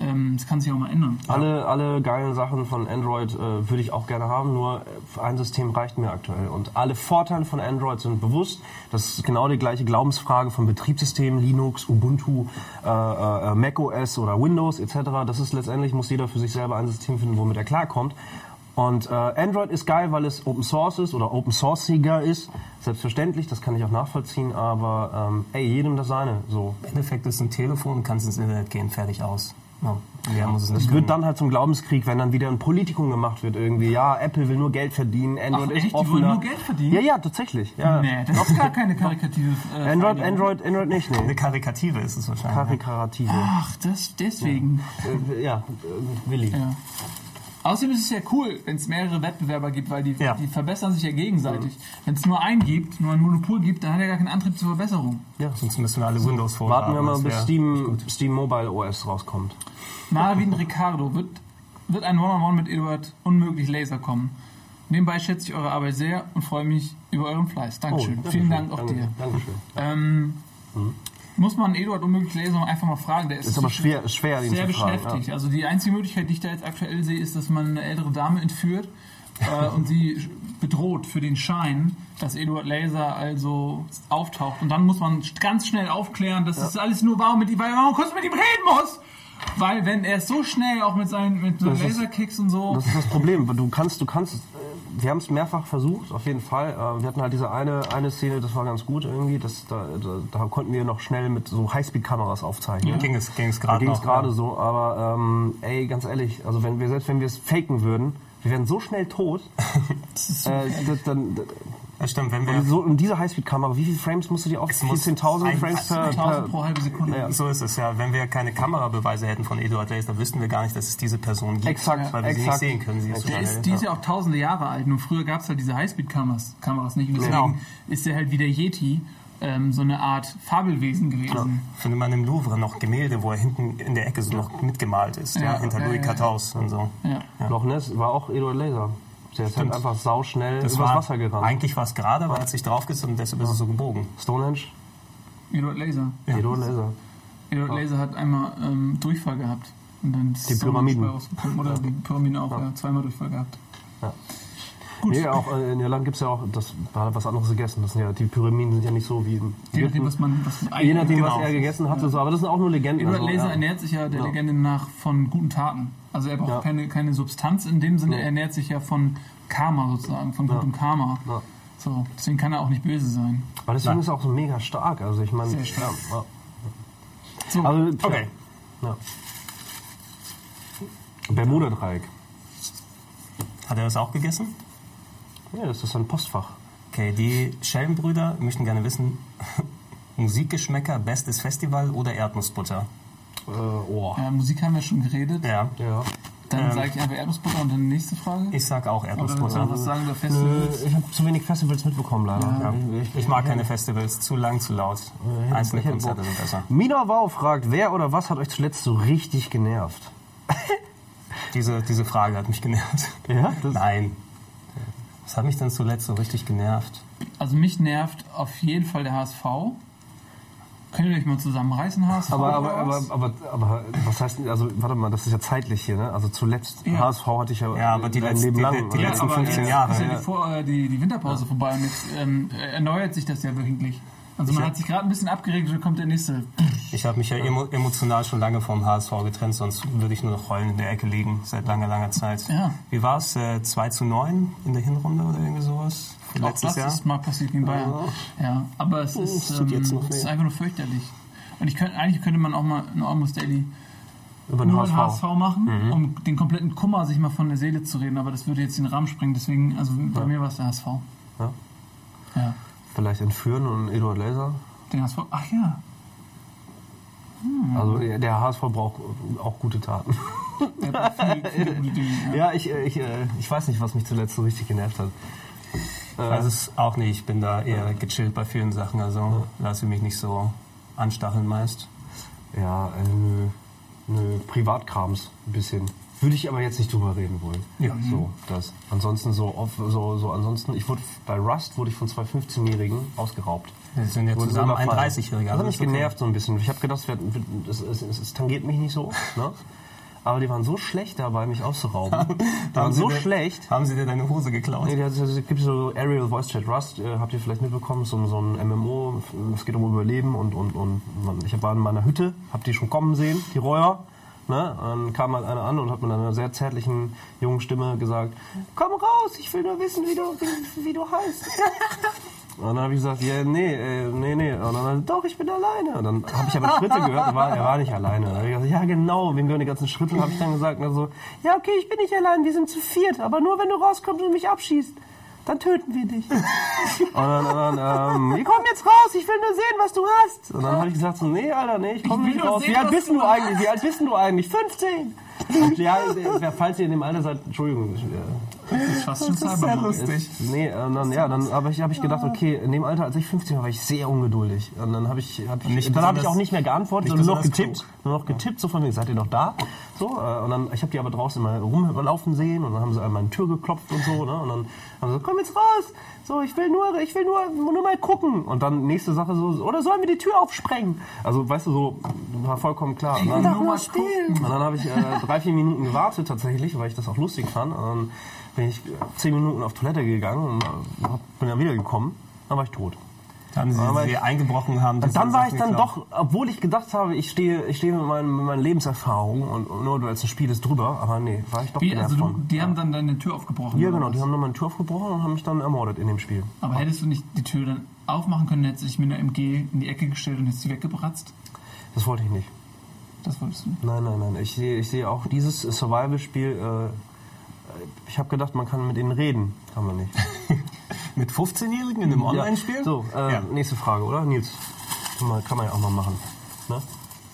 ähm, das kann sich auch mal ändern. Alle, alle geilen Sachen von Android äh, würde ich auch gerne haben, nur äh, ein System reicht mir aktuell. Und alle Vorteile von Android sind bewusst. Das ist genau die gleiche Glaubensfrage von Betriebssystemen, Linux, Ubuntu, äh, äh, macOS oder Windows etc. Das ist letztendlich, muss jeder für sich selber ein System finden, womit er klarkommt. Und äh, Android ist geil, weil es Open Source ist oder Open Sourciger ist. Selbstverständlich, das kann ich auch nachvollziehen, aber ähm, ey, jedem das seine. So. Im Endeffekt ist ein Telefon, kannst ins Internet gehen, fertig aus. Ja. Mehr muss es nicht Es wird dann halt zum Glaubenskrieg, wenn dann wieder ein Politikum gemacht wird irgendwie. Ja, Apple will nur Geld verdienen, Android Ach, ist echt? Die offener. wollen nur Geld verdienen? Ja, ja, tatsächlich. Ja. Nee, das ist gar keine karikative äh, Android. Android, Android nicht, Eine nee. Karikative ist es wahrscheinlich. Karikative. Ach, das deswegen. Äh, ja, äh, Willi. Ja. Außerdem ist es ja cool, wenn es mehrere Wettbewerber gibt, weil die, Ja. die verbessern sich ja gegenseitig. Wenn es nur einen gibt, nur ein Monopol gibt, dann hat er gar keinen Antrieb zur Verbesserung. Sonst müssen wir alle Windows Phone Warten wir mal, bis Steam, Steam Mobile OS rauskommt. Marvin Ricardo, wird, wird ein One-on-One mit Eduard unmöglich Laser kommen? Nebenbei schätze ich eure Arbeit sehr und freue mich über euren Fleiß. Dankeschön. Oh, Vielen. Dank auch Danke- dir. Dankeschön. Ähm, Muss man Eduard unmöglich Laser einfach mal fragen? Der ist, Ist aber schwer, schwer ihn sehr zu fragen. beschäftigt. Ja. Also die einzige Möglichkeit, die ich da jetzt aktuell sehe, ist, dass man eine ältere Dame entführt äh, und sie bedroht für den Schein, dass Eduard Laser also auftaucht. Und dann muss man ganz schnell aufklären, dass das alles nur war, mit ihm, weil man kurz mit ihm reden muss. Weil wenn er so schnell auch mit seinen mit so Laserkicks und so. Das ist das Problem. Du kannst, du kannst, wir haben es mehrfach versucht, auf jeden Fall. Äh, Wir hatten halt diese eine, eine Szene, das war ganz gut irgendwie. Das, da, da, da konnten wir noch schnell mit so Highspeed-Kameras aufzeichnen. Ging es, ging es gerade ging es gerade ja. so, aber ähm, ey, ganz ehrlich, also wenn wir selbst wenn wir es faken würden, wir wären so schnell tot, äh, das, dann, Das stimmt, wenn wir... Und, so, und diese Highspeed-Kamera, wie viele Frames musst du dir auf? Es muss 10.000 ein- Frames per, 1000 per pro halbe Sekunde. Ja. So ist es ja. Wenn wir keine Kamerabeweise hätten von Eduard Lace, dann wüssten wir gar nicht, dass es diese Person gibt. Exakt, weil wir sie nicht exakt. sehen können. Sie ist Der ist, die ist ja auch tausende Jahre alt. Nur früher gab es halt diese Highspeed-Kameras Kameras nicht. Und deswegen Genau. ist der halt wie der Yeti ähm, so eine Art Fabelwesen gewesen. findet man im Louvre noch Gemälde, wo er hinten in der Ecke so noch mitgemalt ist, ja, Ja, hinter ja, Louis ja, ja. XIV und so. Ja. Loch Ness war auch Eduard Laser. Der ist halt einfach sauschnell Das übers war, Wasser gerannt. Eigentlich war es gerade, aber er hat sich draufgesetzt und deshalb ist es so gebogen. Stonehenge, Eduard Laser. Eduard Laser. Eduard Laser hat einmal ähm, Durchfall gehabt. Und dann ist Die Pyramiden. Oder die Pyramiden auch, ja. zweimal Durchfall gehabt. Ja. Gut. Nee, auch äh, in Irland gibt es ja auch, das war was anderes gegessen. Das sind ja, die Pyramiden sind ja nicht so wie Je nachdem, was man. Was Je nachdem, Genau. was er gegessen hatte, so, aber das sind auch nur Legenden. Eduard also, Laser ja. ernährt sich ja der Ja. Legende nach von guten Taten. Also er braucht Ja. keine, keine Substanz in dem Sinne, Ja. er ernährt sich ja von Karma sozusagen, von gutem Karma. Ja. So, deswegen kann er auch nicht böse sein. Aber deswegen Nein. ist er auch so mega stark. Also ich meine, Sehr stark. Ja, So, ja. Also, Okay. Ja. Bermuda-Dreieck. Hat er das auch gegessen? Ja, das ist ein Postfach. Okay, die Schellenbrüder möchten gerne wissen, Musikgeschmäcker, bestes Festival oder Erdnussbutter? Äh, oh. äh, Musik haben wir schon geredet. Ja, Ja. Dann Ähm, sage ich einfach Erdnussbutter und dann nächste Frage. ich sag auch Oder Erdnussbutter. was sagen über Festivals? ich habe zu wenig Festivals mitbekommen, leider. Ja. Ich mag keine Festivals, zu lang, zu laut. Ja, Einzelne ich Konzerte sind besser. Mina Wow fragt, wer oder was hat euch zuletzt so richtig genervt? Diese, diese Frage hat mich genervt. Ja? Das, Nein. Was hat mich denn zuletzt so richtig genervt? Also mich nervt auf jeden Fall der HSV. Könnt ihr euch mal zusammenreißen, HSV? aber, aber, aber, was? aber, aber, was heißt, denn- also, warte mal, das ist ja zeitlich hier, ne? Also zuletzt, Ja. HSV hatte ich ja, Ja, aber die mein letzten- Leben die- lang. die oder? letzten aber 15 jetzt Jahre, ist ja ja. die, Vor äh, die, die Winterpause vorbei und jetzt ähm, erneuert sich das ja wöchentlich. Also man Ich- hat sich gerade ein bisschen abgeregt und dann kommt der nächste. Ich habe mich ja emo emotional schon lange vom HSV getrennt, sonst würde ich nur noch heulen in der Ecke liegen, seit langer, langer Zeit. Ja. Wie war es? Äh, 2 zu 9 in der Hinrunde oder irgendwie sowas? Für Auch letztes das Jahr? ist mal passiert gegen Bayern. Ja, aber es ist, es tut ähm, es ist einfach nur fürchterlich. Und ich könnte, eigentlich könnte man auch mal ein Almost Daily Über den nur HSV. HSV machen, um den kompletten Kummer sich mal von der Seele zu reden, aber das würde jetzt den Rahmen sprengen, deswegen, also bei mir war es der HSV. Ja. Ja. Vielleicht entführen und Eduard Laser. Den HSV, ach ja. Also der HSV braucht auch gute Taten. Der hat viele, viele gute Dinge. Ja. Ja, ich, äh, ich, äh, ich weiß nicht, was mich zuletzt so richtig genervt hat. Ich weiß es auch nicht. Ich bin da eher gechillt bei vielen Sachen, also lasse mich nicht so anstacheln meist. Ja, äh, nö, nö, Privatkrams ein bisschen. Würde ich aber jetzt nicht drüber reden wollen. Ja. So, das. Ansonsten so, so, so ansonsten, ich wurde bei Rust wurde ich von zwei 15-Jährigen ausgeraubt. Wir sind ja zusammen ein überfallen. 30-Jähriger. Das also hat mich ist okay. genervt so ein bisschen. Ich habe gedacht, es, tangiert mich nicht so. Ne? Aber die waren so schlecht dabei, mich auszurauben. Die waren so dir- schlecht. Haben sie dir deine Hose geklaut? Nee, es gibt so Aerial Voice Chat Rust, äh, habt ihr vielleicht mitbekommen, so, so ein MMO, es geht um Überleben und, und, und ich war in meiner Hütte, hab die schon kommen sehen, die Räuer. Ne? Und dann kam halt einer an und hat mit einer sehr zärtlichen, jungen Stimme gesagt, komm raus, ich will nur wissen, wie du, wie, wie du heißt. Und dann habe ich gesagt, ja, nee, äh, nee, nee. Und dann, doch, ich bin alleine. Und dann habe ich aber Schritte gehört, er war, er war nicht alleine. Dann ich gesagt, ja, genau, wem gehören die ganzen Schritte? habe ich dann gesagt, also, ja, okay, ich bin nicht allein, wir sind zu viert, aber nur wenn du rauskommst und mich abschießt, dann töten wir dich. und dann, und dann ähm, wir kommen jetzt raus, ich will nur sehen, was du hast. Und dann habe ich gesagt, so, nee, Alter, nee, ich komme nicht raus. sehen, Wie alt bist du eigentlich? Wie alt bist du eigentlich? 15. ja, äh, falls ihr in dem Alter seid, Entschuldigung. Ich, äh, Das ist fast schon Das ist sehr lustig. Nee, und dann, ja, dann habe ich, hab ich gedacht, okay, in dem Alter, als ich 15 war, war ich sehr ungeduldig. Und dann habe ich, hab ich, nicht dann habe ich auch nicht mehr geantwortet, sondern nur noch getippt. Nur noch getippt, so von mir, seid ihr noch da? So, äh, und dann, ich habe die aber draußen mal rumlaufen sehen und dann haben sie an meine Tür geklopft und so, ne? Und dann haben sie gesagt, komm jetzt raus! So, ich will nur, ich will nur, nur mal gucken. Und dann nächste Sache so, oder sollen wir die Tür aufsprengen? Also, weißt du, so, war vollkommen klar. Und dann, will nur mal gucken. und dann habe ich äh, drei, vier Minuten gewartet tatsächlich, weil ich das auch lustig fand. Und dann bin ich zehn Minuten auf Toilette gegangen und äh, bin dann wieder gekommen. Dann war ich tot. Haben sie Aber sie eingebrochen haben? Dann diese war ich dann doch, obwohl ich gedacht habe, ich stehe, ich stehe mit, meinen, mit meinen Lebenserfahrungen und, nur weil es ein Spiel ist drüber, aber nee, war ich doch Wie, also du, die haben dann deine Tür aufgebrochen. Ja, genau, die haben nur meine Tür aufgebrochen und haben mich dann ermordet in dem Spiel. Aber hättest du nicht die Tür dann aufmachen können, hättest du dich mit einer MG in die Ecke gestellt und hättest sie weggebratzt? Das wollte ich nicht. Das wolltest du nicht. Nein, nein, nein. Ich sehe, ich sehe auch dieses Survival-Spiel. Ich habe gedacht, man kann mit ihnen reden. Kann man nicht. Mit 15-Jährigen in einem Online-Spiel? So, äh, Ja. nächste Frage, oder? Nils, kann man, kann man ja auch mal machen. Ne?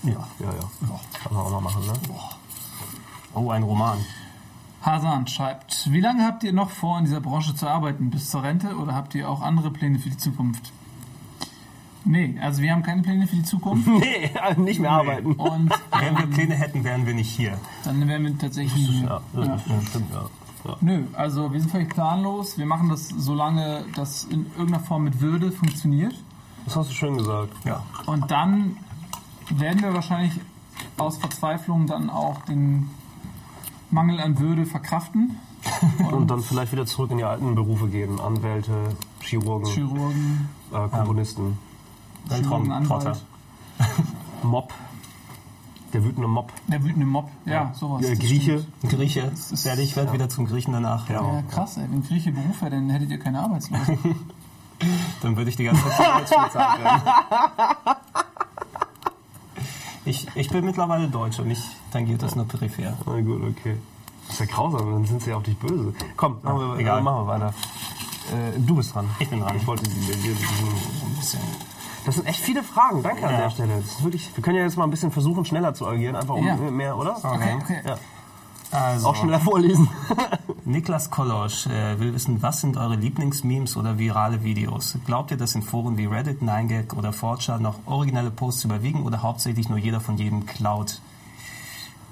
Ja. Ja, ja. Kann man auch mal machen, ne? Oh, ein Roman. Hasan schreibt, wie lange habt ihr noch vor, in dieser Branche zu arbeiten? Bis zur Rente oder habt ihr auch andere Pläne für die Zukunft? Nee, also wir haben keine Pläne für die Zukunft. Nee, nicht mehr arbeiten. Und Wenn wir Pläne hätten, wären wir nicht hier. dann wären wir tatsächlich Ja, das Ja. stimmt, ja. ja. Nö, also wir sind völlig planlos. Wir machen das, solange das in irgendeiner Form mit Würde funktioniert. Das hast du schön gesagt. Ja. Und dann werden wir wahrscheinlich aus Verzweiflung dann auch den Mangel an Würde verkraften. Und dann vielleicht wieder zurück in die alten Berufe gehen. Anwälte, Chirurgen, Chirurgen, äh, Komponisten, Chirurgen, Weltraumtrotter. Mob. Der wütende Mob. Der wütende Mob, ja, sowas. Der Grieche. Grieche. Werde ich werde wieder zum Griechen danach. Ja. Ja, krass, ey. Wenn Grieche Beruf wäre, dann hättet ihr keine Arbeitslose. Dann würde ich die ganze Zeit bezahlt werden. Ich, ich bin mittlerweile Deutsch und ich tangiert das nur peripher. Na gut, okay. Das ist ja grausam, dann sind sie ja auf dich böse. Komm, machen wir, egal. äh, machen wir weiter. Äh, du bist dran. Ich bin dran. Ich wollte Ein bisschen. Das sind echt viele Fragen. Danke an Ja. der Stelle. Das ist wirklich, wir können ja jetzt mal ein bisschen versuchen, schneller zu agieren. Einfach um Ja. mehr, oder? Okay, okay. Ja. Also, Auch schneller vorlesen. Niklas Kolosch äh, will wissen, was sind eure Lieblingsmemes oder virale Videos? Glaubt ihr, dass in Foren wie Reddit, 9gag oder 4chan noch originelle Posts überwiegen oder hauptsächlich nur jeder von jedem klaut?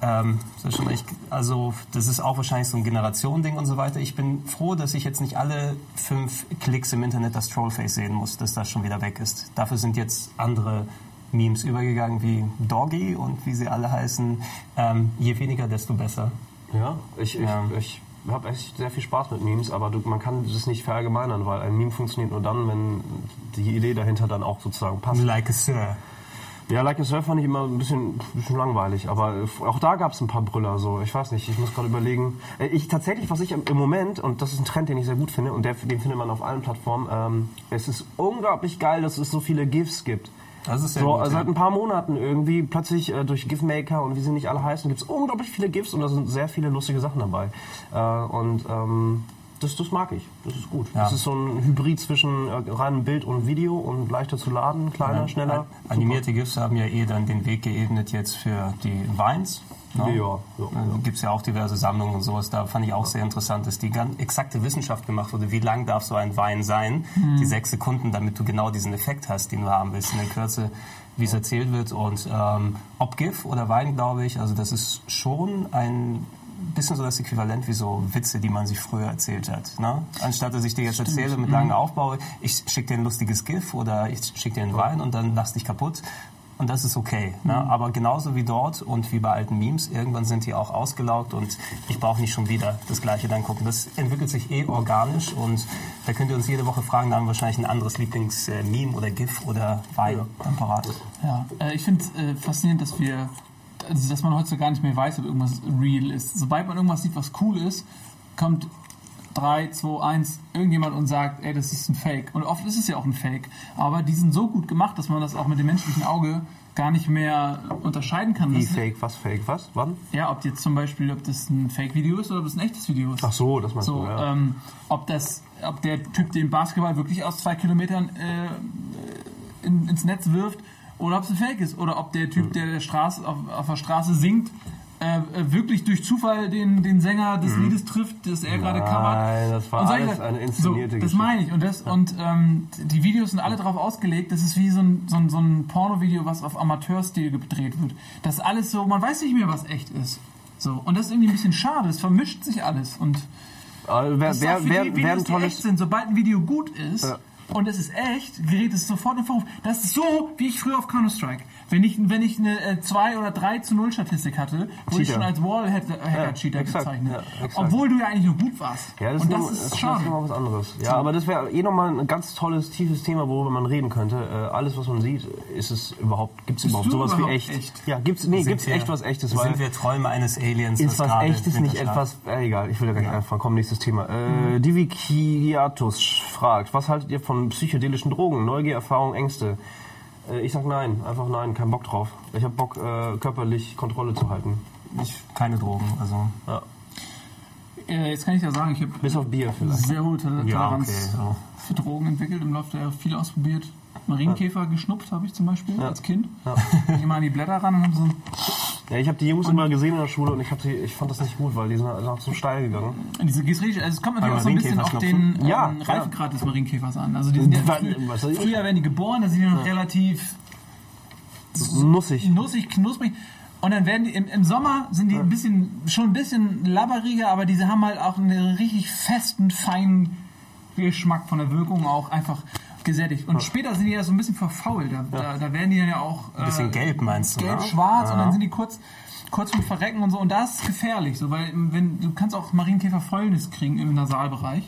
Ähm, das ist schon echt, also das ist auch wahrscheinlich so ein Generationending und so weiter. Ich bin froh, dass ich jetzt nicht alle fünf Klicks im Internet das Trollface sehen muss, dass das schon wieder weg ist. Dafür sind jetzt andere Memes übergegangen wie Doggy und wie sie alle heißen. Ähm, je weniger, desto besser. Ja, ich, ich, Ja. ich habe echt sehr viel Spaß mit Memes, aber du, man kann das nicht verallgemeinern, weil ein Meme funktioniert nur dann, wenn die Idee dahinter dann auch sozusagen passt. Like a Sir. Ja, Like a Surf fand ich immer ein bisschen, bisschen langweilig, aber auch da gab es ein paar Brüller. So, ich weiß nicht, ich muss gerade überlegen. Äh, Ich tatsächlich, was ich im Moment und das ist ein Trend, den ich sehr gut finde und der, den findet man auf allen Plattformen. Ähm, es ist unglaublich geil, dass es so viele GIFs gibt. Das ist sehr So, gut. seit ja. ein paar Monaten irgendwie plötzlich äh, durch GIF-Maker und wie sie nicht alle heißen, gibt es unglaublich viele GIFs und da sind sehr viele lustige Sachen dabei. Äh, und ähm, das, das mag ich. Das ist gut. Ja. Das ist so ein Hybrid zwischen äh, reinem Bild und Video und leichter zu laden, kleiner, schneller. An- Animierte GIFs haben ja eh dann den Weg geebnet jetzt für die Vines. Ja, Ne? ja, ja. Gibt es ja auch diverse Sammlungen und sowas. Da fand ich auch sehr interessant, dass die ganz exakte Wissenschaft gemacht wurde. Wie lang darf so ein Wein sein? Die sechs Sekunden, damit du genau diesen Effekt hast, den du haben willst in der Kürze, wie es erzählt wird. Und ähm, ob GIF oder Wein, glaube ich, also das ist schon ein bisschen so das Äquivalent wie so Witze, die man sich früher erzählt hat. Ne? Anstatt dass ich dir jetzt erzähle mit langem Aufbau, ich schicke dir ein lustiges GIF oder ich schicke dir einen Wein und dann lass dich kaputt. Und das ist okay. Ne? Aber genauso wie dort und wie bei alten Memes, irgendwann sind die auch ausgelaugt und ich brauche nicht schon wieder das Gleiche dann gucken. Das entwickelt sich eh organisch und da könnt ihr uns jede Woche fragen, da haben wir wahrscheinlich ein anderes Lieblings-Meme oder GIF oder Wein dann parat. Ja, äh, ich finde es äh, faszinierend, dass wir, also dass man heutzutage gar nicht mehr weiß, ob irgendwas real ist. Sobald man irgendwas sieht, was cool ist, kommt 3, 2, 1 irgendjemand und sagt, ey, das ist ein Fake. Und oft ist es ja auch ein Fake. Aber die sind so gut gemacht, dass man das auch mit dem menschlichen Auge gar nicht mehr unterscheiden kann. Wie fake, was fake, was? Wann? Ja, ob jetzt zum Beispiel, ob das ein Fake-Video ist oder ob das ein echtes Video ist. Ach so, das meinst So, du, ja. ähm, ob das, ob der Typ den Basketball wirklich aus zwei Kilometern äh, in, ins Netz wirft oder ob es ein Fake ist oder ob der. Typ, der der Straße, auf, auf der Straße singt, äh, äh, wirklich durch Zufall den, den Sänger des Liedes trifft, das er gerade covert. Nein, das war alles Sachen. eine inszenierte so, Das Geschichte. meine ich. Und, das, und ähm, die Videos sind alle darauf ausgelegt, das ist wie so ein, so ein, so ein Porno-Video, was auf Amateurstil gedreht wird. Das ist alles so, man weiß nicht mehr, was echt ist. So, und das ist irgendwie ein bisschen schade, es vermischt sich alles. Und Aber wer, das ist wer, für wer, die wer Videos, ein tolles... sind. Sobald ein Video gut ist Ja. Und es ist echt, gerät es sofort in Verruf. Das ist so, wie ich früher auf Counter-Strike. Wenn ich, wenn ich eine 2 oder 3 zu 0 Statistik hatte, wurde ich schon als Wall-Hacker-Cheater Ja, exakt. gezeichnet. Ja. Obwohl du ja eigentlich nur gut warst. Ja, das und ist, das noch, ist das schade. was anderes. Ja, aber das wäre eh nochmal ein ganz tolles, tiefes Thema, worüber man reden könnte. Äh, alles, was man sieht, ist es überhaupt, gibt es überhaupt sowas überhaupt wie echt? echt? Ja, gibt's, nee, gibt's wir- echt was echtes, weil Sind wir Träume eines Aliens? ist was echtes, nicht etwas, äh, egal, ich will da gar nicht anfangen, komm, nächstes Thema. Äh, Mhm. Divi Kiatus fragt, was haltet ihr von psychedelischen Drogen, Neugier, Erfahrung, Ängste? Äh, ich sag nein, einfach nein, kein Bock drauf. Ich habe Bock, äh, körperlich Kontrolle zu halten. Ich, keine Drogen, also Ja. Äh, jetzt kann ich ja sagen, ich habe Bis auf Bier vielleicht. sehr hohe Tol- Ja, Toleranz okay. Ja. für Drogen entwickelt im Laufe der Jahre, viel ausprobiert. Marienkäfer geschnupft habe ich zum Beispiel als Kind. Ich mal an die Blätter ran und haben so Ja, ich habe die Jungs immer gesehen in der Schule und ich, die, ich fand das nicht gut, weil die sind einfach zu steil gegangen. diese richtig, also es kommt natürlich auch so ein bisschen auf den Ja, ähm, ja. Reifegrad des Marienkäfers an. Also die sind ja früh, früher werden die geboren, da sind die noch relativ Nussig. nussig, knusprig. Und dann werden die im, im Sommer sind die ein bisschen schon ein bisschen labberiger, aber diese haben halt auch einen richtig festen, feinen Geschmack von der Wirkung auch einfach gesättigt. Und später sind die ja so ein bisschen verfault. Da, da, da werden die dann ja auch Ein bisschen äh, gelb meinst du, ne? gelb, schwarz und dann sind die kurz kurz mit Verrecken und so. Und das ist gefährlich, so, weil wenn du kannst auch Marienkäfer Fäulnis kriegen im Nasalbereich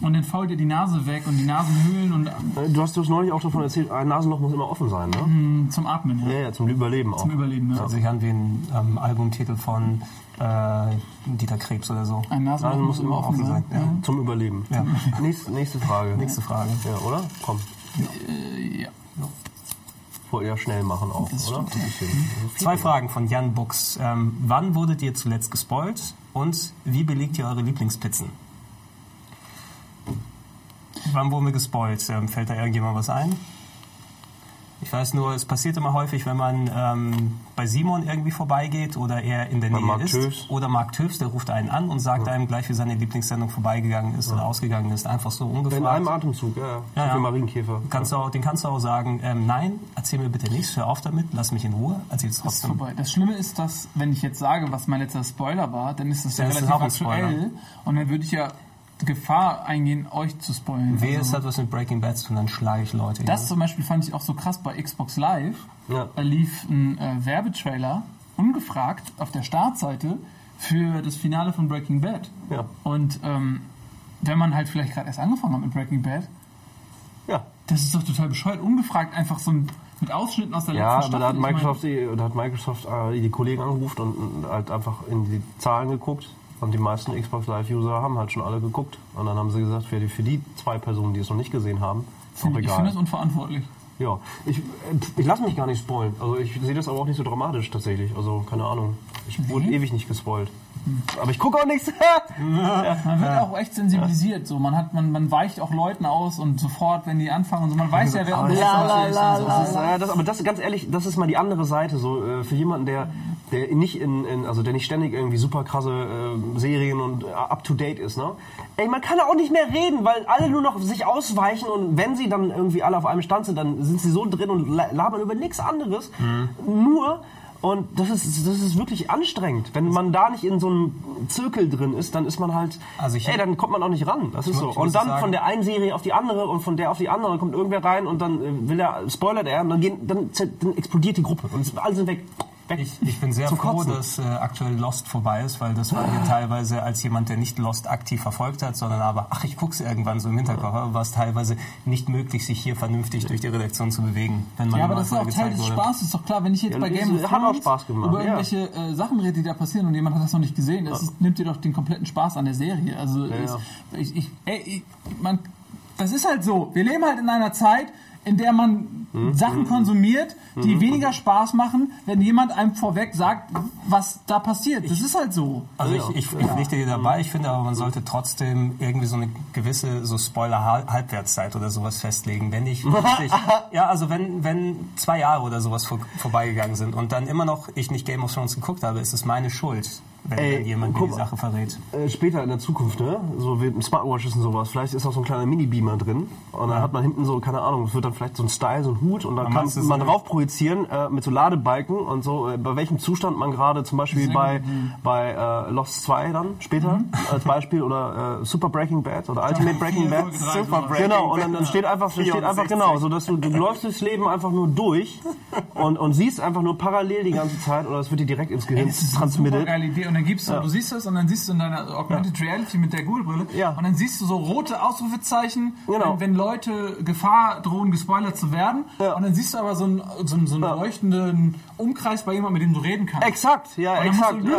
und dann fault dir die Nase weg und die Nasenhöhlen und Äh, Du hast, du hast neulich auch davon erzählt, ein Nasenloch muss immer offen sein, ne? zum Atmen, ja. Ja, ja, zum Überleben auch. zum Überleben. Ja. Hört sich an wie ein ähm, Albumtitel von äh, Dieter Krebs oder so. Ein Nasenloch Nein, muss immer offen sein. ja. Zum Überleben. Ja. Nächste, nächste Frage. Nächste Frage. Ja, oder? Komm. Äh, ja. Wollt ihr schnell machen auch, Das oder? bisschen. Zwei Fragen von Jan Bux. Ähm, wann wurdet ihr zuletzt gespoilt und wie belegt ihr eure Lieblingspizzen? Wann wurden wir gespoilt? Ähm, fällt da irgendjemand was ein? Ich weiß nur, es passiert immer häufig, wenn man ähm, bei Simon irgendwie vorbeigeht oder er in der Bei Nähe Mark ist. Tüfs. Oder Mark Tüfs, der ruft einen an und sagt einem gleich, wie seine Lieblingssendung vorbeigegangen ist oder ausgegangen ist. Einfach so ungefragt. In einem Atemzug, ja. ja. Ja, Für ja. Marienkäfer. Kannst du auch, den kannst du auch sagen, ähm, nein, erzähl mir bitte nichts, hör auf damit, lass mich in Ruhe, erzähl es Das ist trotzdem. vorbei. Das Schlimme ist, dass, wenn ich jetzt sage, was mein letzter Spoiler war, dann ist das ja ist das relativ auch ein Spoiler. aktuell. Und dann würde ich ja Gefahr eingehen, euch zu spoilen. Wehe, Also, es hat was mit Breaking Bad zu tun, dann schlage ich Leute. das zum Beispiel fand ich auch so krass bei Xbox Live. Ja. Da lief ein äh, Werbetrailer, ungefragt, auf der Startseite für das Finale von Breaking Bad. Ja. Und ähm, wenn man halt vielleicht gerade erst angefangen hat mit Breaking Bad, Ja. das ist doch total bescheuert. Ungefragt einfach so ein, mit Ausschnitten aus der Ja, letzten aber da hat Staffel. Microsoft, die, da hat Microsoft äh, die Kollegen angerufen und, und halt einfach in die Zahlen geguckt. Und die meisten Xbox Live-User haben halt schon alle geguckt. Und dann haben sie gesagt, für die, für die zwei Personen, die es noch nicht gesehen haben, ist auch ich finde egal. das unverantwortlich. Ja, ich, ich lasse mich gar nicht spoilen. Also ich sehe das aber auch nicht so dramatisch tatsächlich. Also keine Ahnung. Ich wurde ewig nicht gespoilt. Aber ich gucke auch nichts. Man wird auch echt sensibilisiert. So. Man, hat, man, man weicht auch Leuten aus und sofort, wenn die anfangen und so, man weiß ja, wer so. Das aber das ganz ehrlich, das ist mal die andere Seite. So äh, für jemanden, der, der nicht in, in also der nicht ständig irgendwie super krasse äh, Serien und äh, up to date ist, ne? Ey, man kann auch nicht mehr reden, weil alle nur noch sich ausweichen und wenn sie dann irgendwie alle auf einem Stand sind, dann sind sie so drin und la- labern über nichts anderes. Nur und das ist, das ist wirklich anstrengend. Wenn man da nicht in so einem Zirkel drin ist, dann ist man halt, Also ich- ey, dann kommt man auch nicht ran. Das ist so. Und dann sagen- von der einen Serie auf die andere und von der auf die andere kommt irgendwer rein und dann äh, will er, spoilert er und dann, gehen, dann, dann explodiert die Gruppe und alle sind weg. Weg. Ich, ich bin sehr froh, Kotzen. dass äh, aktuell Lost vorbei ist, weil das war mir teilweise als jemand, der nicht Lost aktiv verfolgt hat, sondern aber, ach, ich guck's irgendwann so im Hinterkopf, war es teilweise nicht möglich, sich hier vernünftig durch die Redaktion zu bewegen. Wenn man Ja, aber das ist auch Teil des wurde. Spaßes. Ist doch klar, wenn ich jetzt Ja, bei Game of hat auch Thrones Spaß gemacht, über ja. irgendwelche äh, Sachen rede, die da passieren und jemand hat das noch nicht gesehen, das ist, nimmt dir doch den kompletten Spaß an der Serie. Also ja. es- ich, ich, ey, ich, man, das ist halt so. Wir leben halt in einer Zeit, in der man Mhm. Sachen konsumiert, die weniger Spaß machen, wenn jemand einem vorweg sagt, was da passiert. Das ist halt so. Also ich, ich, ich pflichte dir dabei, ich finde aber, man sollte trotzdem irgendwie so eine gewisse so Spoiler-Halbwertszeit oder sowas festlegen. Wenn ich wirklich, ja, also wenn, wenn zwei Jahre oder sowas vor, vorbeigegangen sind und dann immer noch ich nicht Game of Thrones geguckt habe, ist es meine Schuld, wenn, Ey, jemand mir guck die. Sache verrät. Äh, später in der Zukunft, ne? So wie mit Smartwatches und sowas. Vielleicht ist auch so ein kleiner Mini-Beamer drin. Und dann hat man hinten so, keine Ahnung, es wird dann vielleicht so ein Style, so ein Hut. Und dann kann so man drauf projizieren äh, mit so Ladebalken und so, äh, bei welchem Zustand man gerade zum Beispiel bei, bei äh, Lost 2 dann später als Beispiel oder äh, Super Breaking Bad oder Ultimate Breaking Bad. Super. Breaking Genau, und dann, dann steht einfach, steht einfach 64. genau, so dass du, du läufst durchs Leben einfach nur durch und, und siehst einfach nur parallel die ganze Zeit oder es wird dir direkt ins Gehirn Das ist Und dann gibst du, du siehst es und dann siehst du in deiner Augmented Reality mit der Google-Brille Ja. und dann siehst du so rote Ausrufezeichen, Genau. wenn, wenn Leute Gefahr drohen, gespoilert zu werden. Ja. Und dann siehst du aber so einen, so einen, so einen Ja. leuchtenden Umkreis bei jemandem, mit dem du reden kannst. Exakt, ja, und dann exakt. Musst du,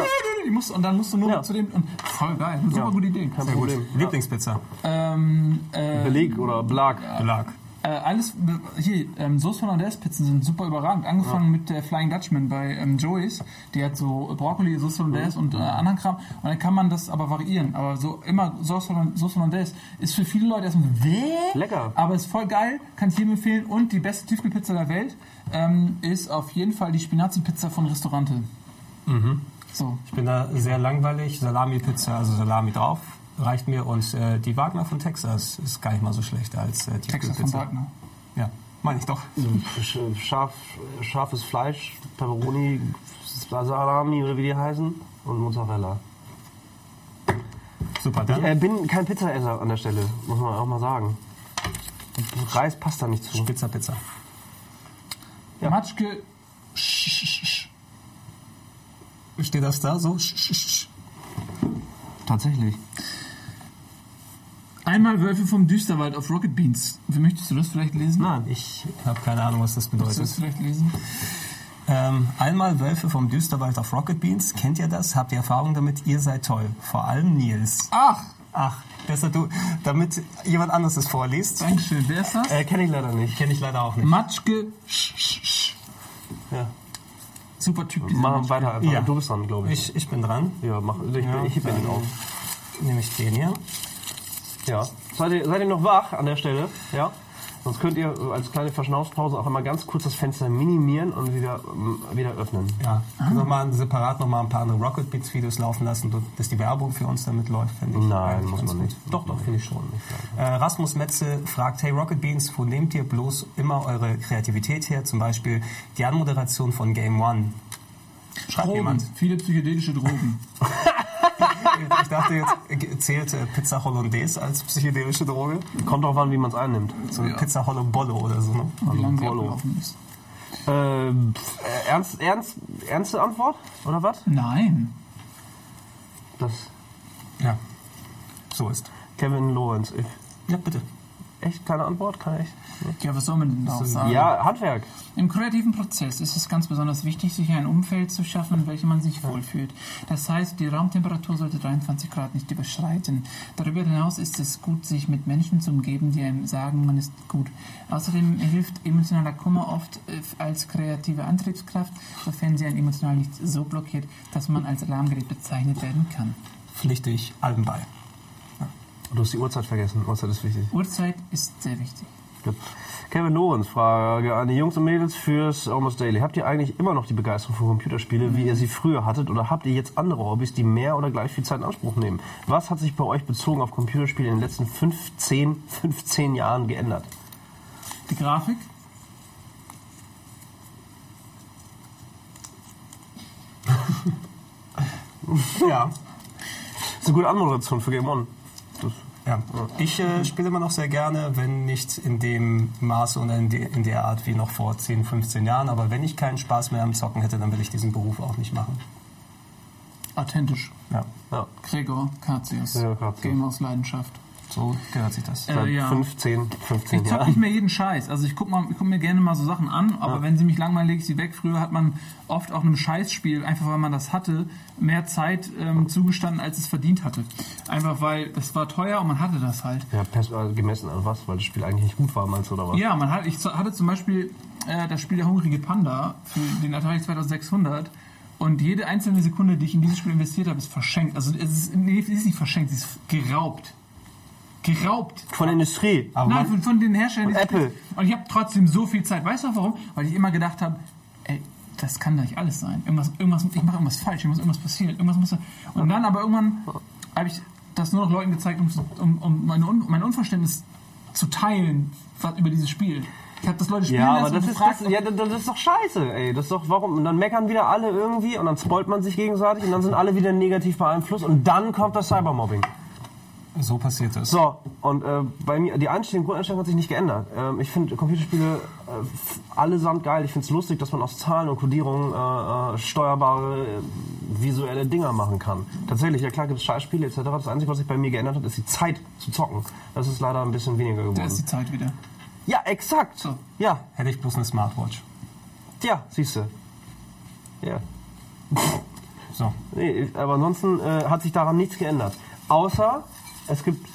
Ja. musst, und dann musst du nur Ja. zu dem. Und voll geil, eine super gute Idee. Kein Problem. Lieblingspizza. Ähm, äh, Beleg oder Belag. Belag. Äh, alles, hier, ähm, Sauce Hollandaise Pizzen sind super überragend. Angefangen mit der Flying Dutchman bei ähm, Joey's. Die hat so Brokkoli, Sauce Hollandaise und äh, anderen Kram. Und dann kann man das aber variieren. Aber so immer Sauce Hollandaise ist für viele Leute erstmal, Wäh? Lecker. Aber ist voll geil, kann ich jedem empfehlen. Und die beste Tiefkühlpizza der Welt ähm, ist auf jeden Fall die Spinazi-Pizza von Restaurante. So. Ich bin da sehr langweilig. Salami-Pizza, also Salami drauf, reicht mir. Und äh, die Wagner von Texas ist gar nicht mal so schlecht als äh, Texas von Tiefkühlpizza. Wagner. Ja, meine ich doch. Sch- Scharf, scharfes Fleisch, Pepperoni, Salami oder wie die heißen und Mozzarella. Super, Ich dann äh, bin kein Pizzaesser an der Stelle, muss man auch mal sagen. Reis passt da nicht zu. Spitzer Pizza. Ja. Matschke. Steht das da so? Sch, sch, sch. Tatsächlich. Einmal Wölfe vom Düsterwald auf Rocket Beans. Wie möchtest du das vielleicht lesen? Nein. Ich habe keine Ahnung, was das Möchtest du das bedeutet. vielleicht lesen? Ähm, einmal Wölfe vom Düsterwald auf Rocket Beans. Kennt ihr das? Habt ihr Erfahrung damit? Ihr seid toll. Vor allem Nils. Ach, Ach, besser du, damit jemand anderes es vorliest. Dankeschön. Wer ist das? Äh, Kenne ich leider nicht. Kenne ich leider auch nicht. Matschke. Sch, sch, sch. Ja. Super Typ. Machen wir weiter einfach. Ja. Du bist dran, glaube ich. Ich, ich bin dran. Ja, mach, ich, Ja, ich den dann auf. Nehme ich den hier. Ja. Seid ihr, seid ihr noch wach an der Stelle? Ja. Sonst könnt ihr als kleine Verschnaufspause auch einmal ganz kurz das Fenster minimieren und wieder, wieder öffnen. Ja, nochmal separat noch mal ein paar andere Rocket Beats Videos laufen lassen, dass die Werbung für uns damit läuft, finde ich. Nein, muss man gut. nicht. Doch, doch, finde ich schon. Äh, Rasmus Metze fragt, hey Rocket Beans, wo nehmt ihr bloß immer eure Kreativität her? Zum Beispiel die Anmoderation von Game One. Schreibt Drogen. jemand. Viele psychedelische Drogen. Ich dachte jetzt, zählt äh, Pizza Hollandaise als psychedelische Droge? Kommt drauf an, wie man es einnimmt. So Ja. Pizza Hollow Bollo oder so, ne? Wie lange abgelaufen ist. Ähm, äh, ernst, ernst, ernste Antwort? Oder was? Nein. Das Ja, so ist. Kevin Lawrence. Ich, Ja, bitte. Echt keine Antwort? Kann ich? Ja, was soll man denn da auch sagen? Ja, Handwerk. Im kreativen Prozess ist es ganz besonders wichtig, sich ein Umfeld zu schaffen, in welchem man sich wohlfühlt. Das heißt, die Raumtemperatur sollte 23 Grad nicht überschreiten. Darüber hinaus ist es gut, sich mit Menschen zu umgeben, die einem sagen, man ist gut. Außerdem hilft emotionaler Kummer oft äh, als kreative Antriebskraft, sofern sie einen emotional nicht so blockiert, dass man als Alarmgerät bezeichnet werden kann. Pflichte ich allen bei. Du hast die Uhrzeit vergessen. Uhrzeit ist wichtig. Uhrzeit ist sehr wichtig. Gut. Kevin Lorenz, Frage an die Jungs und Mädels fürs Almost Daily. Habt ihr eigentlich immer noch die Begeisterung für Computerspiele, wie ihr sie früher hattet? Oder habt ihr jetzt andere Hobbys, die mehr oder gleich viel Zeit in Anspruch nehmen? Was hat sich bei euch bezogen auf Computerspiele in den letzten 15, 15 Jahren geändert? Die Grafik? Ja. Das ist eine gute Anmoderation für Game On. Das, Ja, ich äh, spiele immer noch sehr gerne, wenn nicht in dem Maße und in, de, in der Art wie noch vor 10, 15 Jahren. Aber wenn ich keinen Spaß mehr am Zocken hätte, dann will ich diesen Beruf auch nicht machen. Authentisch. Ja, ja. Gregor Katius. Gregor Katius. Game aus Leidenschaft. So gehört sich das. Seit Äh, ja. 15, 15 Ich zock nicht mehr jeden Scheiß. Also ich gucke guck mir gerne mal so Sachen an, aber wenn sie mich langweilen, lege ich sie weg. Früher hat man oft auch einem Scheißspiel, einfach weil man das hatte, mehr Zeit ähm, zugestanden, als es verdient hatte. Einfach weil das war teuer und man hatte das halt. Ja, also gemessen an was? Weil das Spiel eigentlich nicht gut war, meinst du, oder was? Ja, man hat, ich hatte zum Beispiel äh, das Spiel Der hungrige Panda für den Atari 2600 und jede einzelne Sekunde, die ich in dieses Spiel investiert habe, ist verschenkt. Also es ist, nee, es ist nicht verschenkt, sie ist geraubt. Geraubt. Von der Industrie. Aber Nein, von, von den Herstellern. Von Apple. Und ich habe trotzdem so viel Zeit. Weißt du warum? Weil ich immer gedacht habe, ey, das kann doch nicht alles sein. Irgendwas, irgendwas, ich mache irgendwas falsch, irgendwas, irgendwas passiert. Irgendwas muss. Und dann aber irgendwann habe ich das nur noch Leuten gezeigt, um, um, um meine Un, mein Unverständnis zu teilen über dieses Spiel. Ich habe das Leute spielen Ja, lassen aber das ist, gefragt, das, ja, das, das ist doch scheiße, ey. Das ist doch, warum? Und dann meckern wieder alle irgendwie und dann spoilt man sich gegenseitig und dann sind alle wieder negativ beeinflusst und dann kommt das Cybermobbing. So passiert es. So, und äh, bei mir, die Einstellung, Grundeinstellung hat sich nicht geändert. Ähm, ich finde Computerspiele äh, allesamt geil. Ich finde es lustig, dass man aus Zahlen und Codierungen äh, äh, steuerbare äh, visuelle Dinger machen kann. Tatsächlich, ja klar gibt es Scheißspiele etc. Das Einzige, was sich bei mir geändert hat, ist die Zeit zu zocken. Das ist leider ein bisschen weniger da ist geworden. die Zeit wieder. Ja, exakt. So. Ja, Hätte ich bloß eine Smartwatch. ja, siehst du. Ja. So. Nee, aber ansonsten äh, hat sich daran nichts geändert. Außer es gibt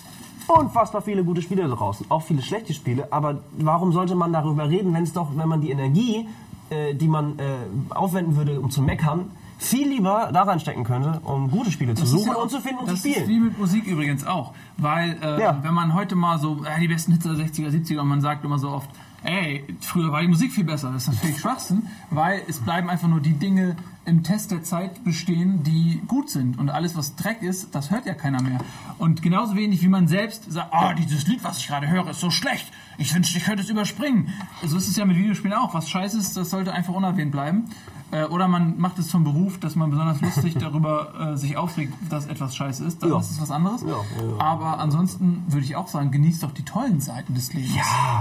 unfassbar viele gute Spiele draußen, auch viele schlechte Spiele. Aber warum sollte man darüber reden, wenn es doch, wenn man die Energie, äh, die man äh, aufwenden würde, um zu meckern, viel lieber da reinstecken könnte, um gute Spiele zu Das suchen ja auch- und zu finden und zu das ist spielen. wie mit Musik übrigens auch. Weil, äh, Ja. wenn man heute mal so, äh, die besten Hits der 60er, 70er und man sagt immer so oft, ey, früher war die Musik viel besser. Das ist natürlich Schwachsinn, weil es bleiben einfach nur die Dinge im Test der Zeit bestehen, die gut sind. Und alles, was Dreck ist, das hört ja keiner mehr. Und genauso wenig, wie man selbst sagt, oh, dieses Lied, was ich gerade höre, ist so schlecht. Ich wünschte, ich könnte es überspringen. So ist es ja mit Videospielen auch. Was scheiße ist, das sollte einfach unerwähnt bleiben. Äh, Oder man macht es zum Beruf, dass man besonders lustig darüber äh, sich aufregt, dass etwas scheiße ist. Dann Ja. ist es was anderes. Ja, ja, ja. Aber ansonsten würde ich auch sagen, genießt doch die tollen Seiten des Lebens.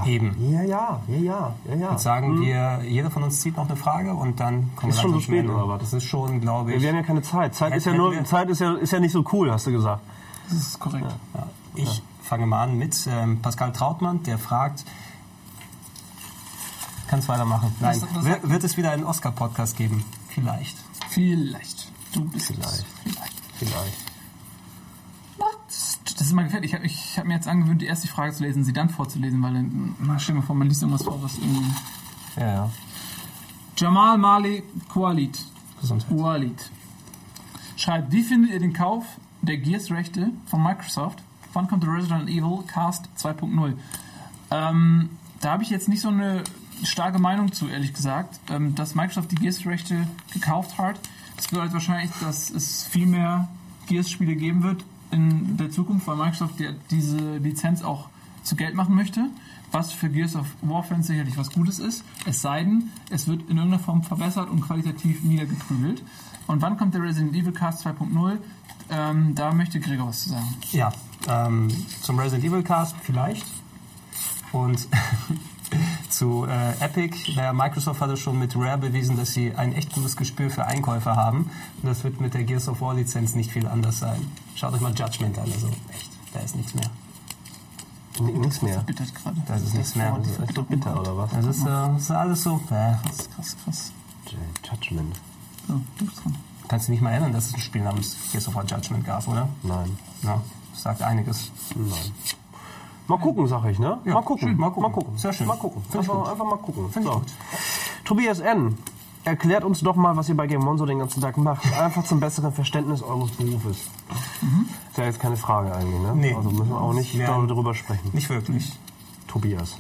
Eben. Ja, ja, ja, ja, ja, ja. Jetzt sagen wir, jeder von uns zieht noch eine Frage und dann kommen Ist wir schon langsam so spät, oder was? Das ist schon, glaube ich. Wir haben ja keine Zeit. Zeit ist ja nur, Zeit ist ja, ist ja nicht so cool, hast du gesagt. Das ist korrekt. Ja, ich fange mal an mit ähm, Pascal Trautmann, der fragt, kannst weitermachen. Nein, Was- was wird, es wieder einen Oscar-Podcast geben? Vielleicht. Vielleicht. Du bist Vielleicht. Vielleicht. Vielleicht. Das ist mal gefährlich. Ich habe hab mir jetzt angewöhnt, die erste Frage zu lesen, sie dann vorzulesen, weil dann, na, stell dir mal vor, man liest irgendwas vor, was irgendwie. Ja, ja. Jamal Mali Kualit. Gesundheit. Kualit. Schreibt, wie findet ihr den Kauf der Gears-Rechte von Microsoft? Wann kommt Resident Evil Cast 2.0? Ähm, da habe ich jetzt nicht so eine starke Meinung zu, ehrlich gesagt. Ähm, dass Microsoft die Gears-Rechte gekauft hat, das bedeutet wahrscheinlich, dass es viel mehr Gears-Spiele geben wird in der Zukunft, weil Microsoft ja diese Lizenz auch zu Geld machen möchte, was für Gears of War-Fans sicherlich was Gutes ist. Es sei denn, es wird in irgendeiner Form verbessert und qualitativ niedergeprügelt. Und wann kommt der Resident Evil Cast 2.0? Ähm, da möchte Gregor was zu sagen. Ja, ähm, zum Resident Evil Cast vielleicht. Und zu äh, Epic, naja, Microsoft hatte schon mit Rare bewiesen, dass sie ein echt gutes Gespür für Einkäufer haben. Und das wird mit der Gears of War Lizenz nicht viel anders sein. Schaut euch mal Judgment an, also echt, da ist nichts mehr. Nichts mehr. Bittert gerade. Da ist nichts mehr. Das ist echt so bitter, oder was? Das ist, äh, das ist alles so. Äh, Krass, krass, krass. Judgment. So, du bist dran. kannst du nicht mal erinnern, dass es ein Spiel namens Gears of War Judgment gab, oder? Nein. Ja, das sagt einiges. Nein. Mal gucken, sag ich, ne? Ja, mal, gucken. mal mal gucken. gucken. Sehr schön. Mal gucken. Einfach, gut. einfach mal gucken. Find so. Tobias N. Erklärt uns doch mal, was ihr bei Game One so den ganzen Tag macht. Einfach zum besseren Verständnis eures Berufes. Ist ja jetzt keine Frage eigentlich, ne? Nee. Also müssen wir auch nicht Ja. darüber sprechen. Nicht wirklich. Tobias.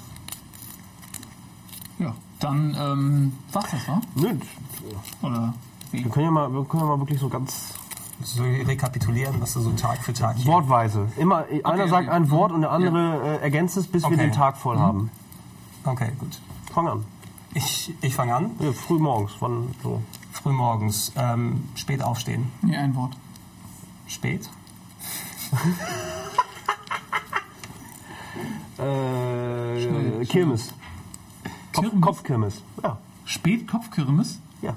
Ja, dann ähm, war's das, wa? Nö, Oder wie? wir können ja mal, wir können ja mal wirklich so ganz So rekapitulieren, was du so Tag für Tag wortweise. Immer, einer okay. sagt ein Wort und der andere äh, ergänzt es, bis wir Okay. den Tag voll haben. Okay, gut. Fang an. Ich, ich fange an. Ja, früh morgens. Wann so? Frühmorgens. Ähm, spät aufstehen. Nee, ein Wort. Spät? Äh, Schnell. Kirmes. Kopf, Kirmes? Kopfkirmes. Ja. Spät Kopfkirmes? Ja.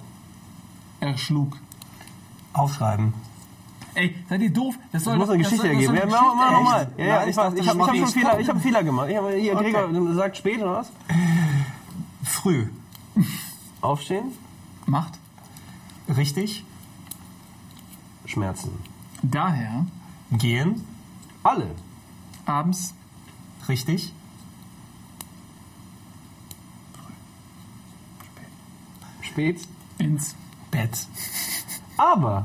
Er schlug. Aufschreiben. Ey, seid ihr doof? Das soll muss eine Geschichte ergeben. Ja, mach, mach Geschichte nochmal. ergeben. Ja, ich weiß. Ich habe hab schon. Fehler, ich hab einen Fehler gemacht. Ich hab, hier, Okay. Gregor, du sagst spät oder was? Früh. Aufstehen? Macht Richtig. Schmerzen. daher Gehen. Alle. abends Richtig. Spät. ins Bett. Aber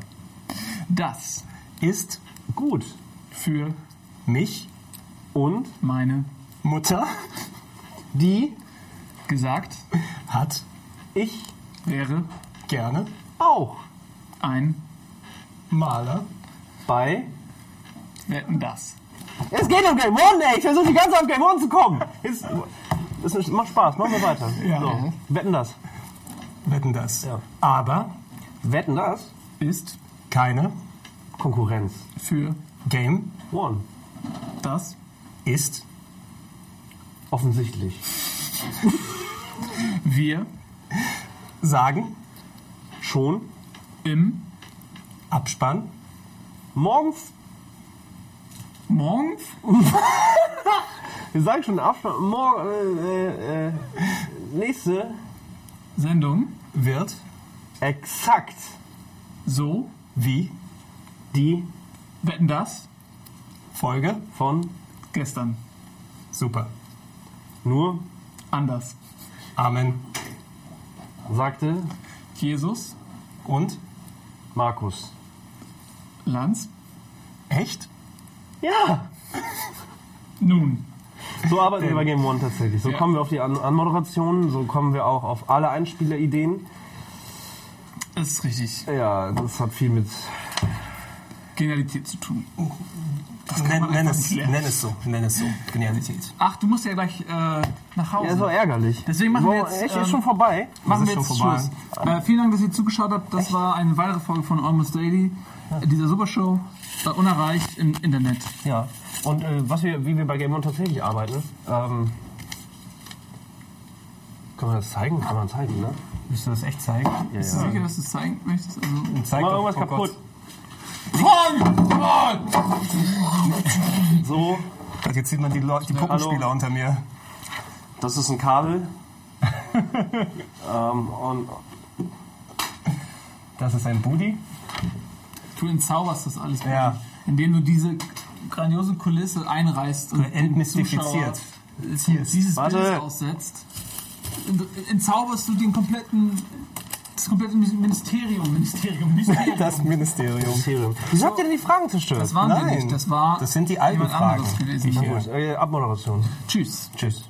das Ist gut. für mich Und meine Mutter die gesagt hat ich wäre gerne auch ein Maler. bei. Wetten das. Es geht um Game One, ey. Ich versuche die ganze Zeit auf Game One zu kommen. Jetzt, das macht Spaß. Machen wir weiter. Ja. So. Wetten das. Wetten das. Ja. Aber Wetten das. Ist keine Konkurrenz. für Game One. das ist Offensichtlich. wir sagen Schon. im Abspann Morgen. Morgen Wir sagen schon Abspann. Morgen. Äh, äh, äh, nächste. Sendung wird Exakt. so wie Die Wetten das Folge von Gestern. Super. Nur Anders. Amen. sagte Jesus. Und? Markus. Lanz. Echt? Ja! Nun. So arbeiten wir bei Game One tatsächlich. So Ja. kommen wir auf die An Anmoderation, so kommen wir auch auf alle Einspielerideen. Das ist richtig. Ja, das hat viel mit. Genialität zu tun. kann Nenn, nenn, es, nenn es so. Nenn es so. Genialität. Ach, du musst ja gleich äh, nach Hause. Ja, doch ärgerlich. Deswegen machen so, wir jetzt, Echt, ähm, ist schon vorbei. Machen wir jetzt vorbei. Schluss. Äh, vielen Dank, dass ihr zugeschaut habt. Das war eine weitere Folge von Almost Daily, äh, dieser Supershow. Äh, unerreicht im Internet. Ja. Und äh, was wir, wie wir bei Game One tatsächlich arbeiten, ähm, kann man das zeigen? Kann man zeigen, ne? Willst du das echt zeigen? Ja, Bist du sicher, dass du es zeigen möchtest? Also, Zeig Mal doch, irgendwas kaputt. So, Jetzt sieht man die, die Puppenspieler Hallo. unter mir. das ist ein Kabel. ähm, und Das ist ein Booty. du entzauberst das alles, Ja. indem du diese grandiose Kulisse einreißt und Entmystifiziert. Dieses Warte. Bildes aussetzt. Entzauberst du den kompletten, das komplette Ministerium, Ministerium, Ministerium. Das Ministerium. Mysterium. Wieso habt ihr denn die Fragen zerstört? Das waren wir Nein. nicht, das war Das sind die alten Fragen. gewesen. Gut, äh, Abmoderation. Tschüss. Tschüss.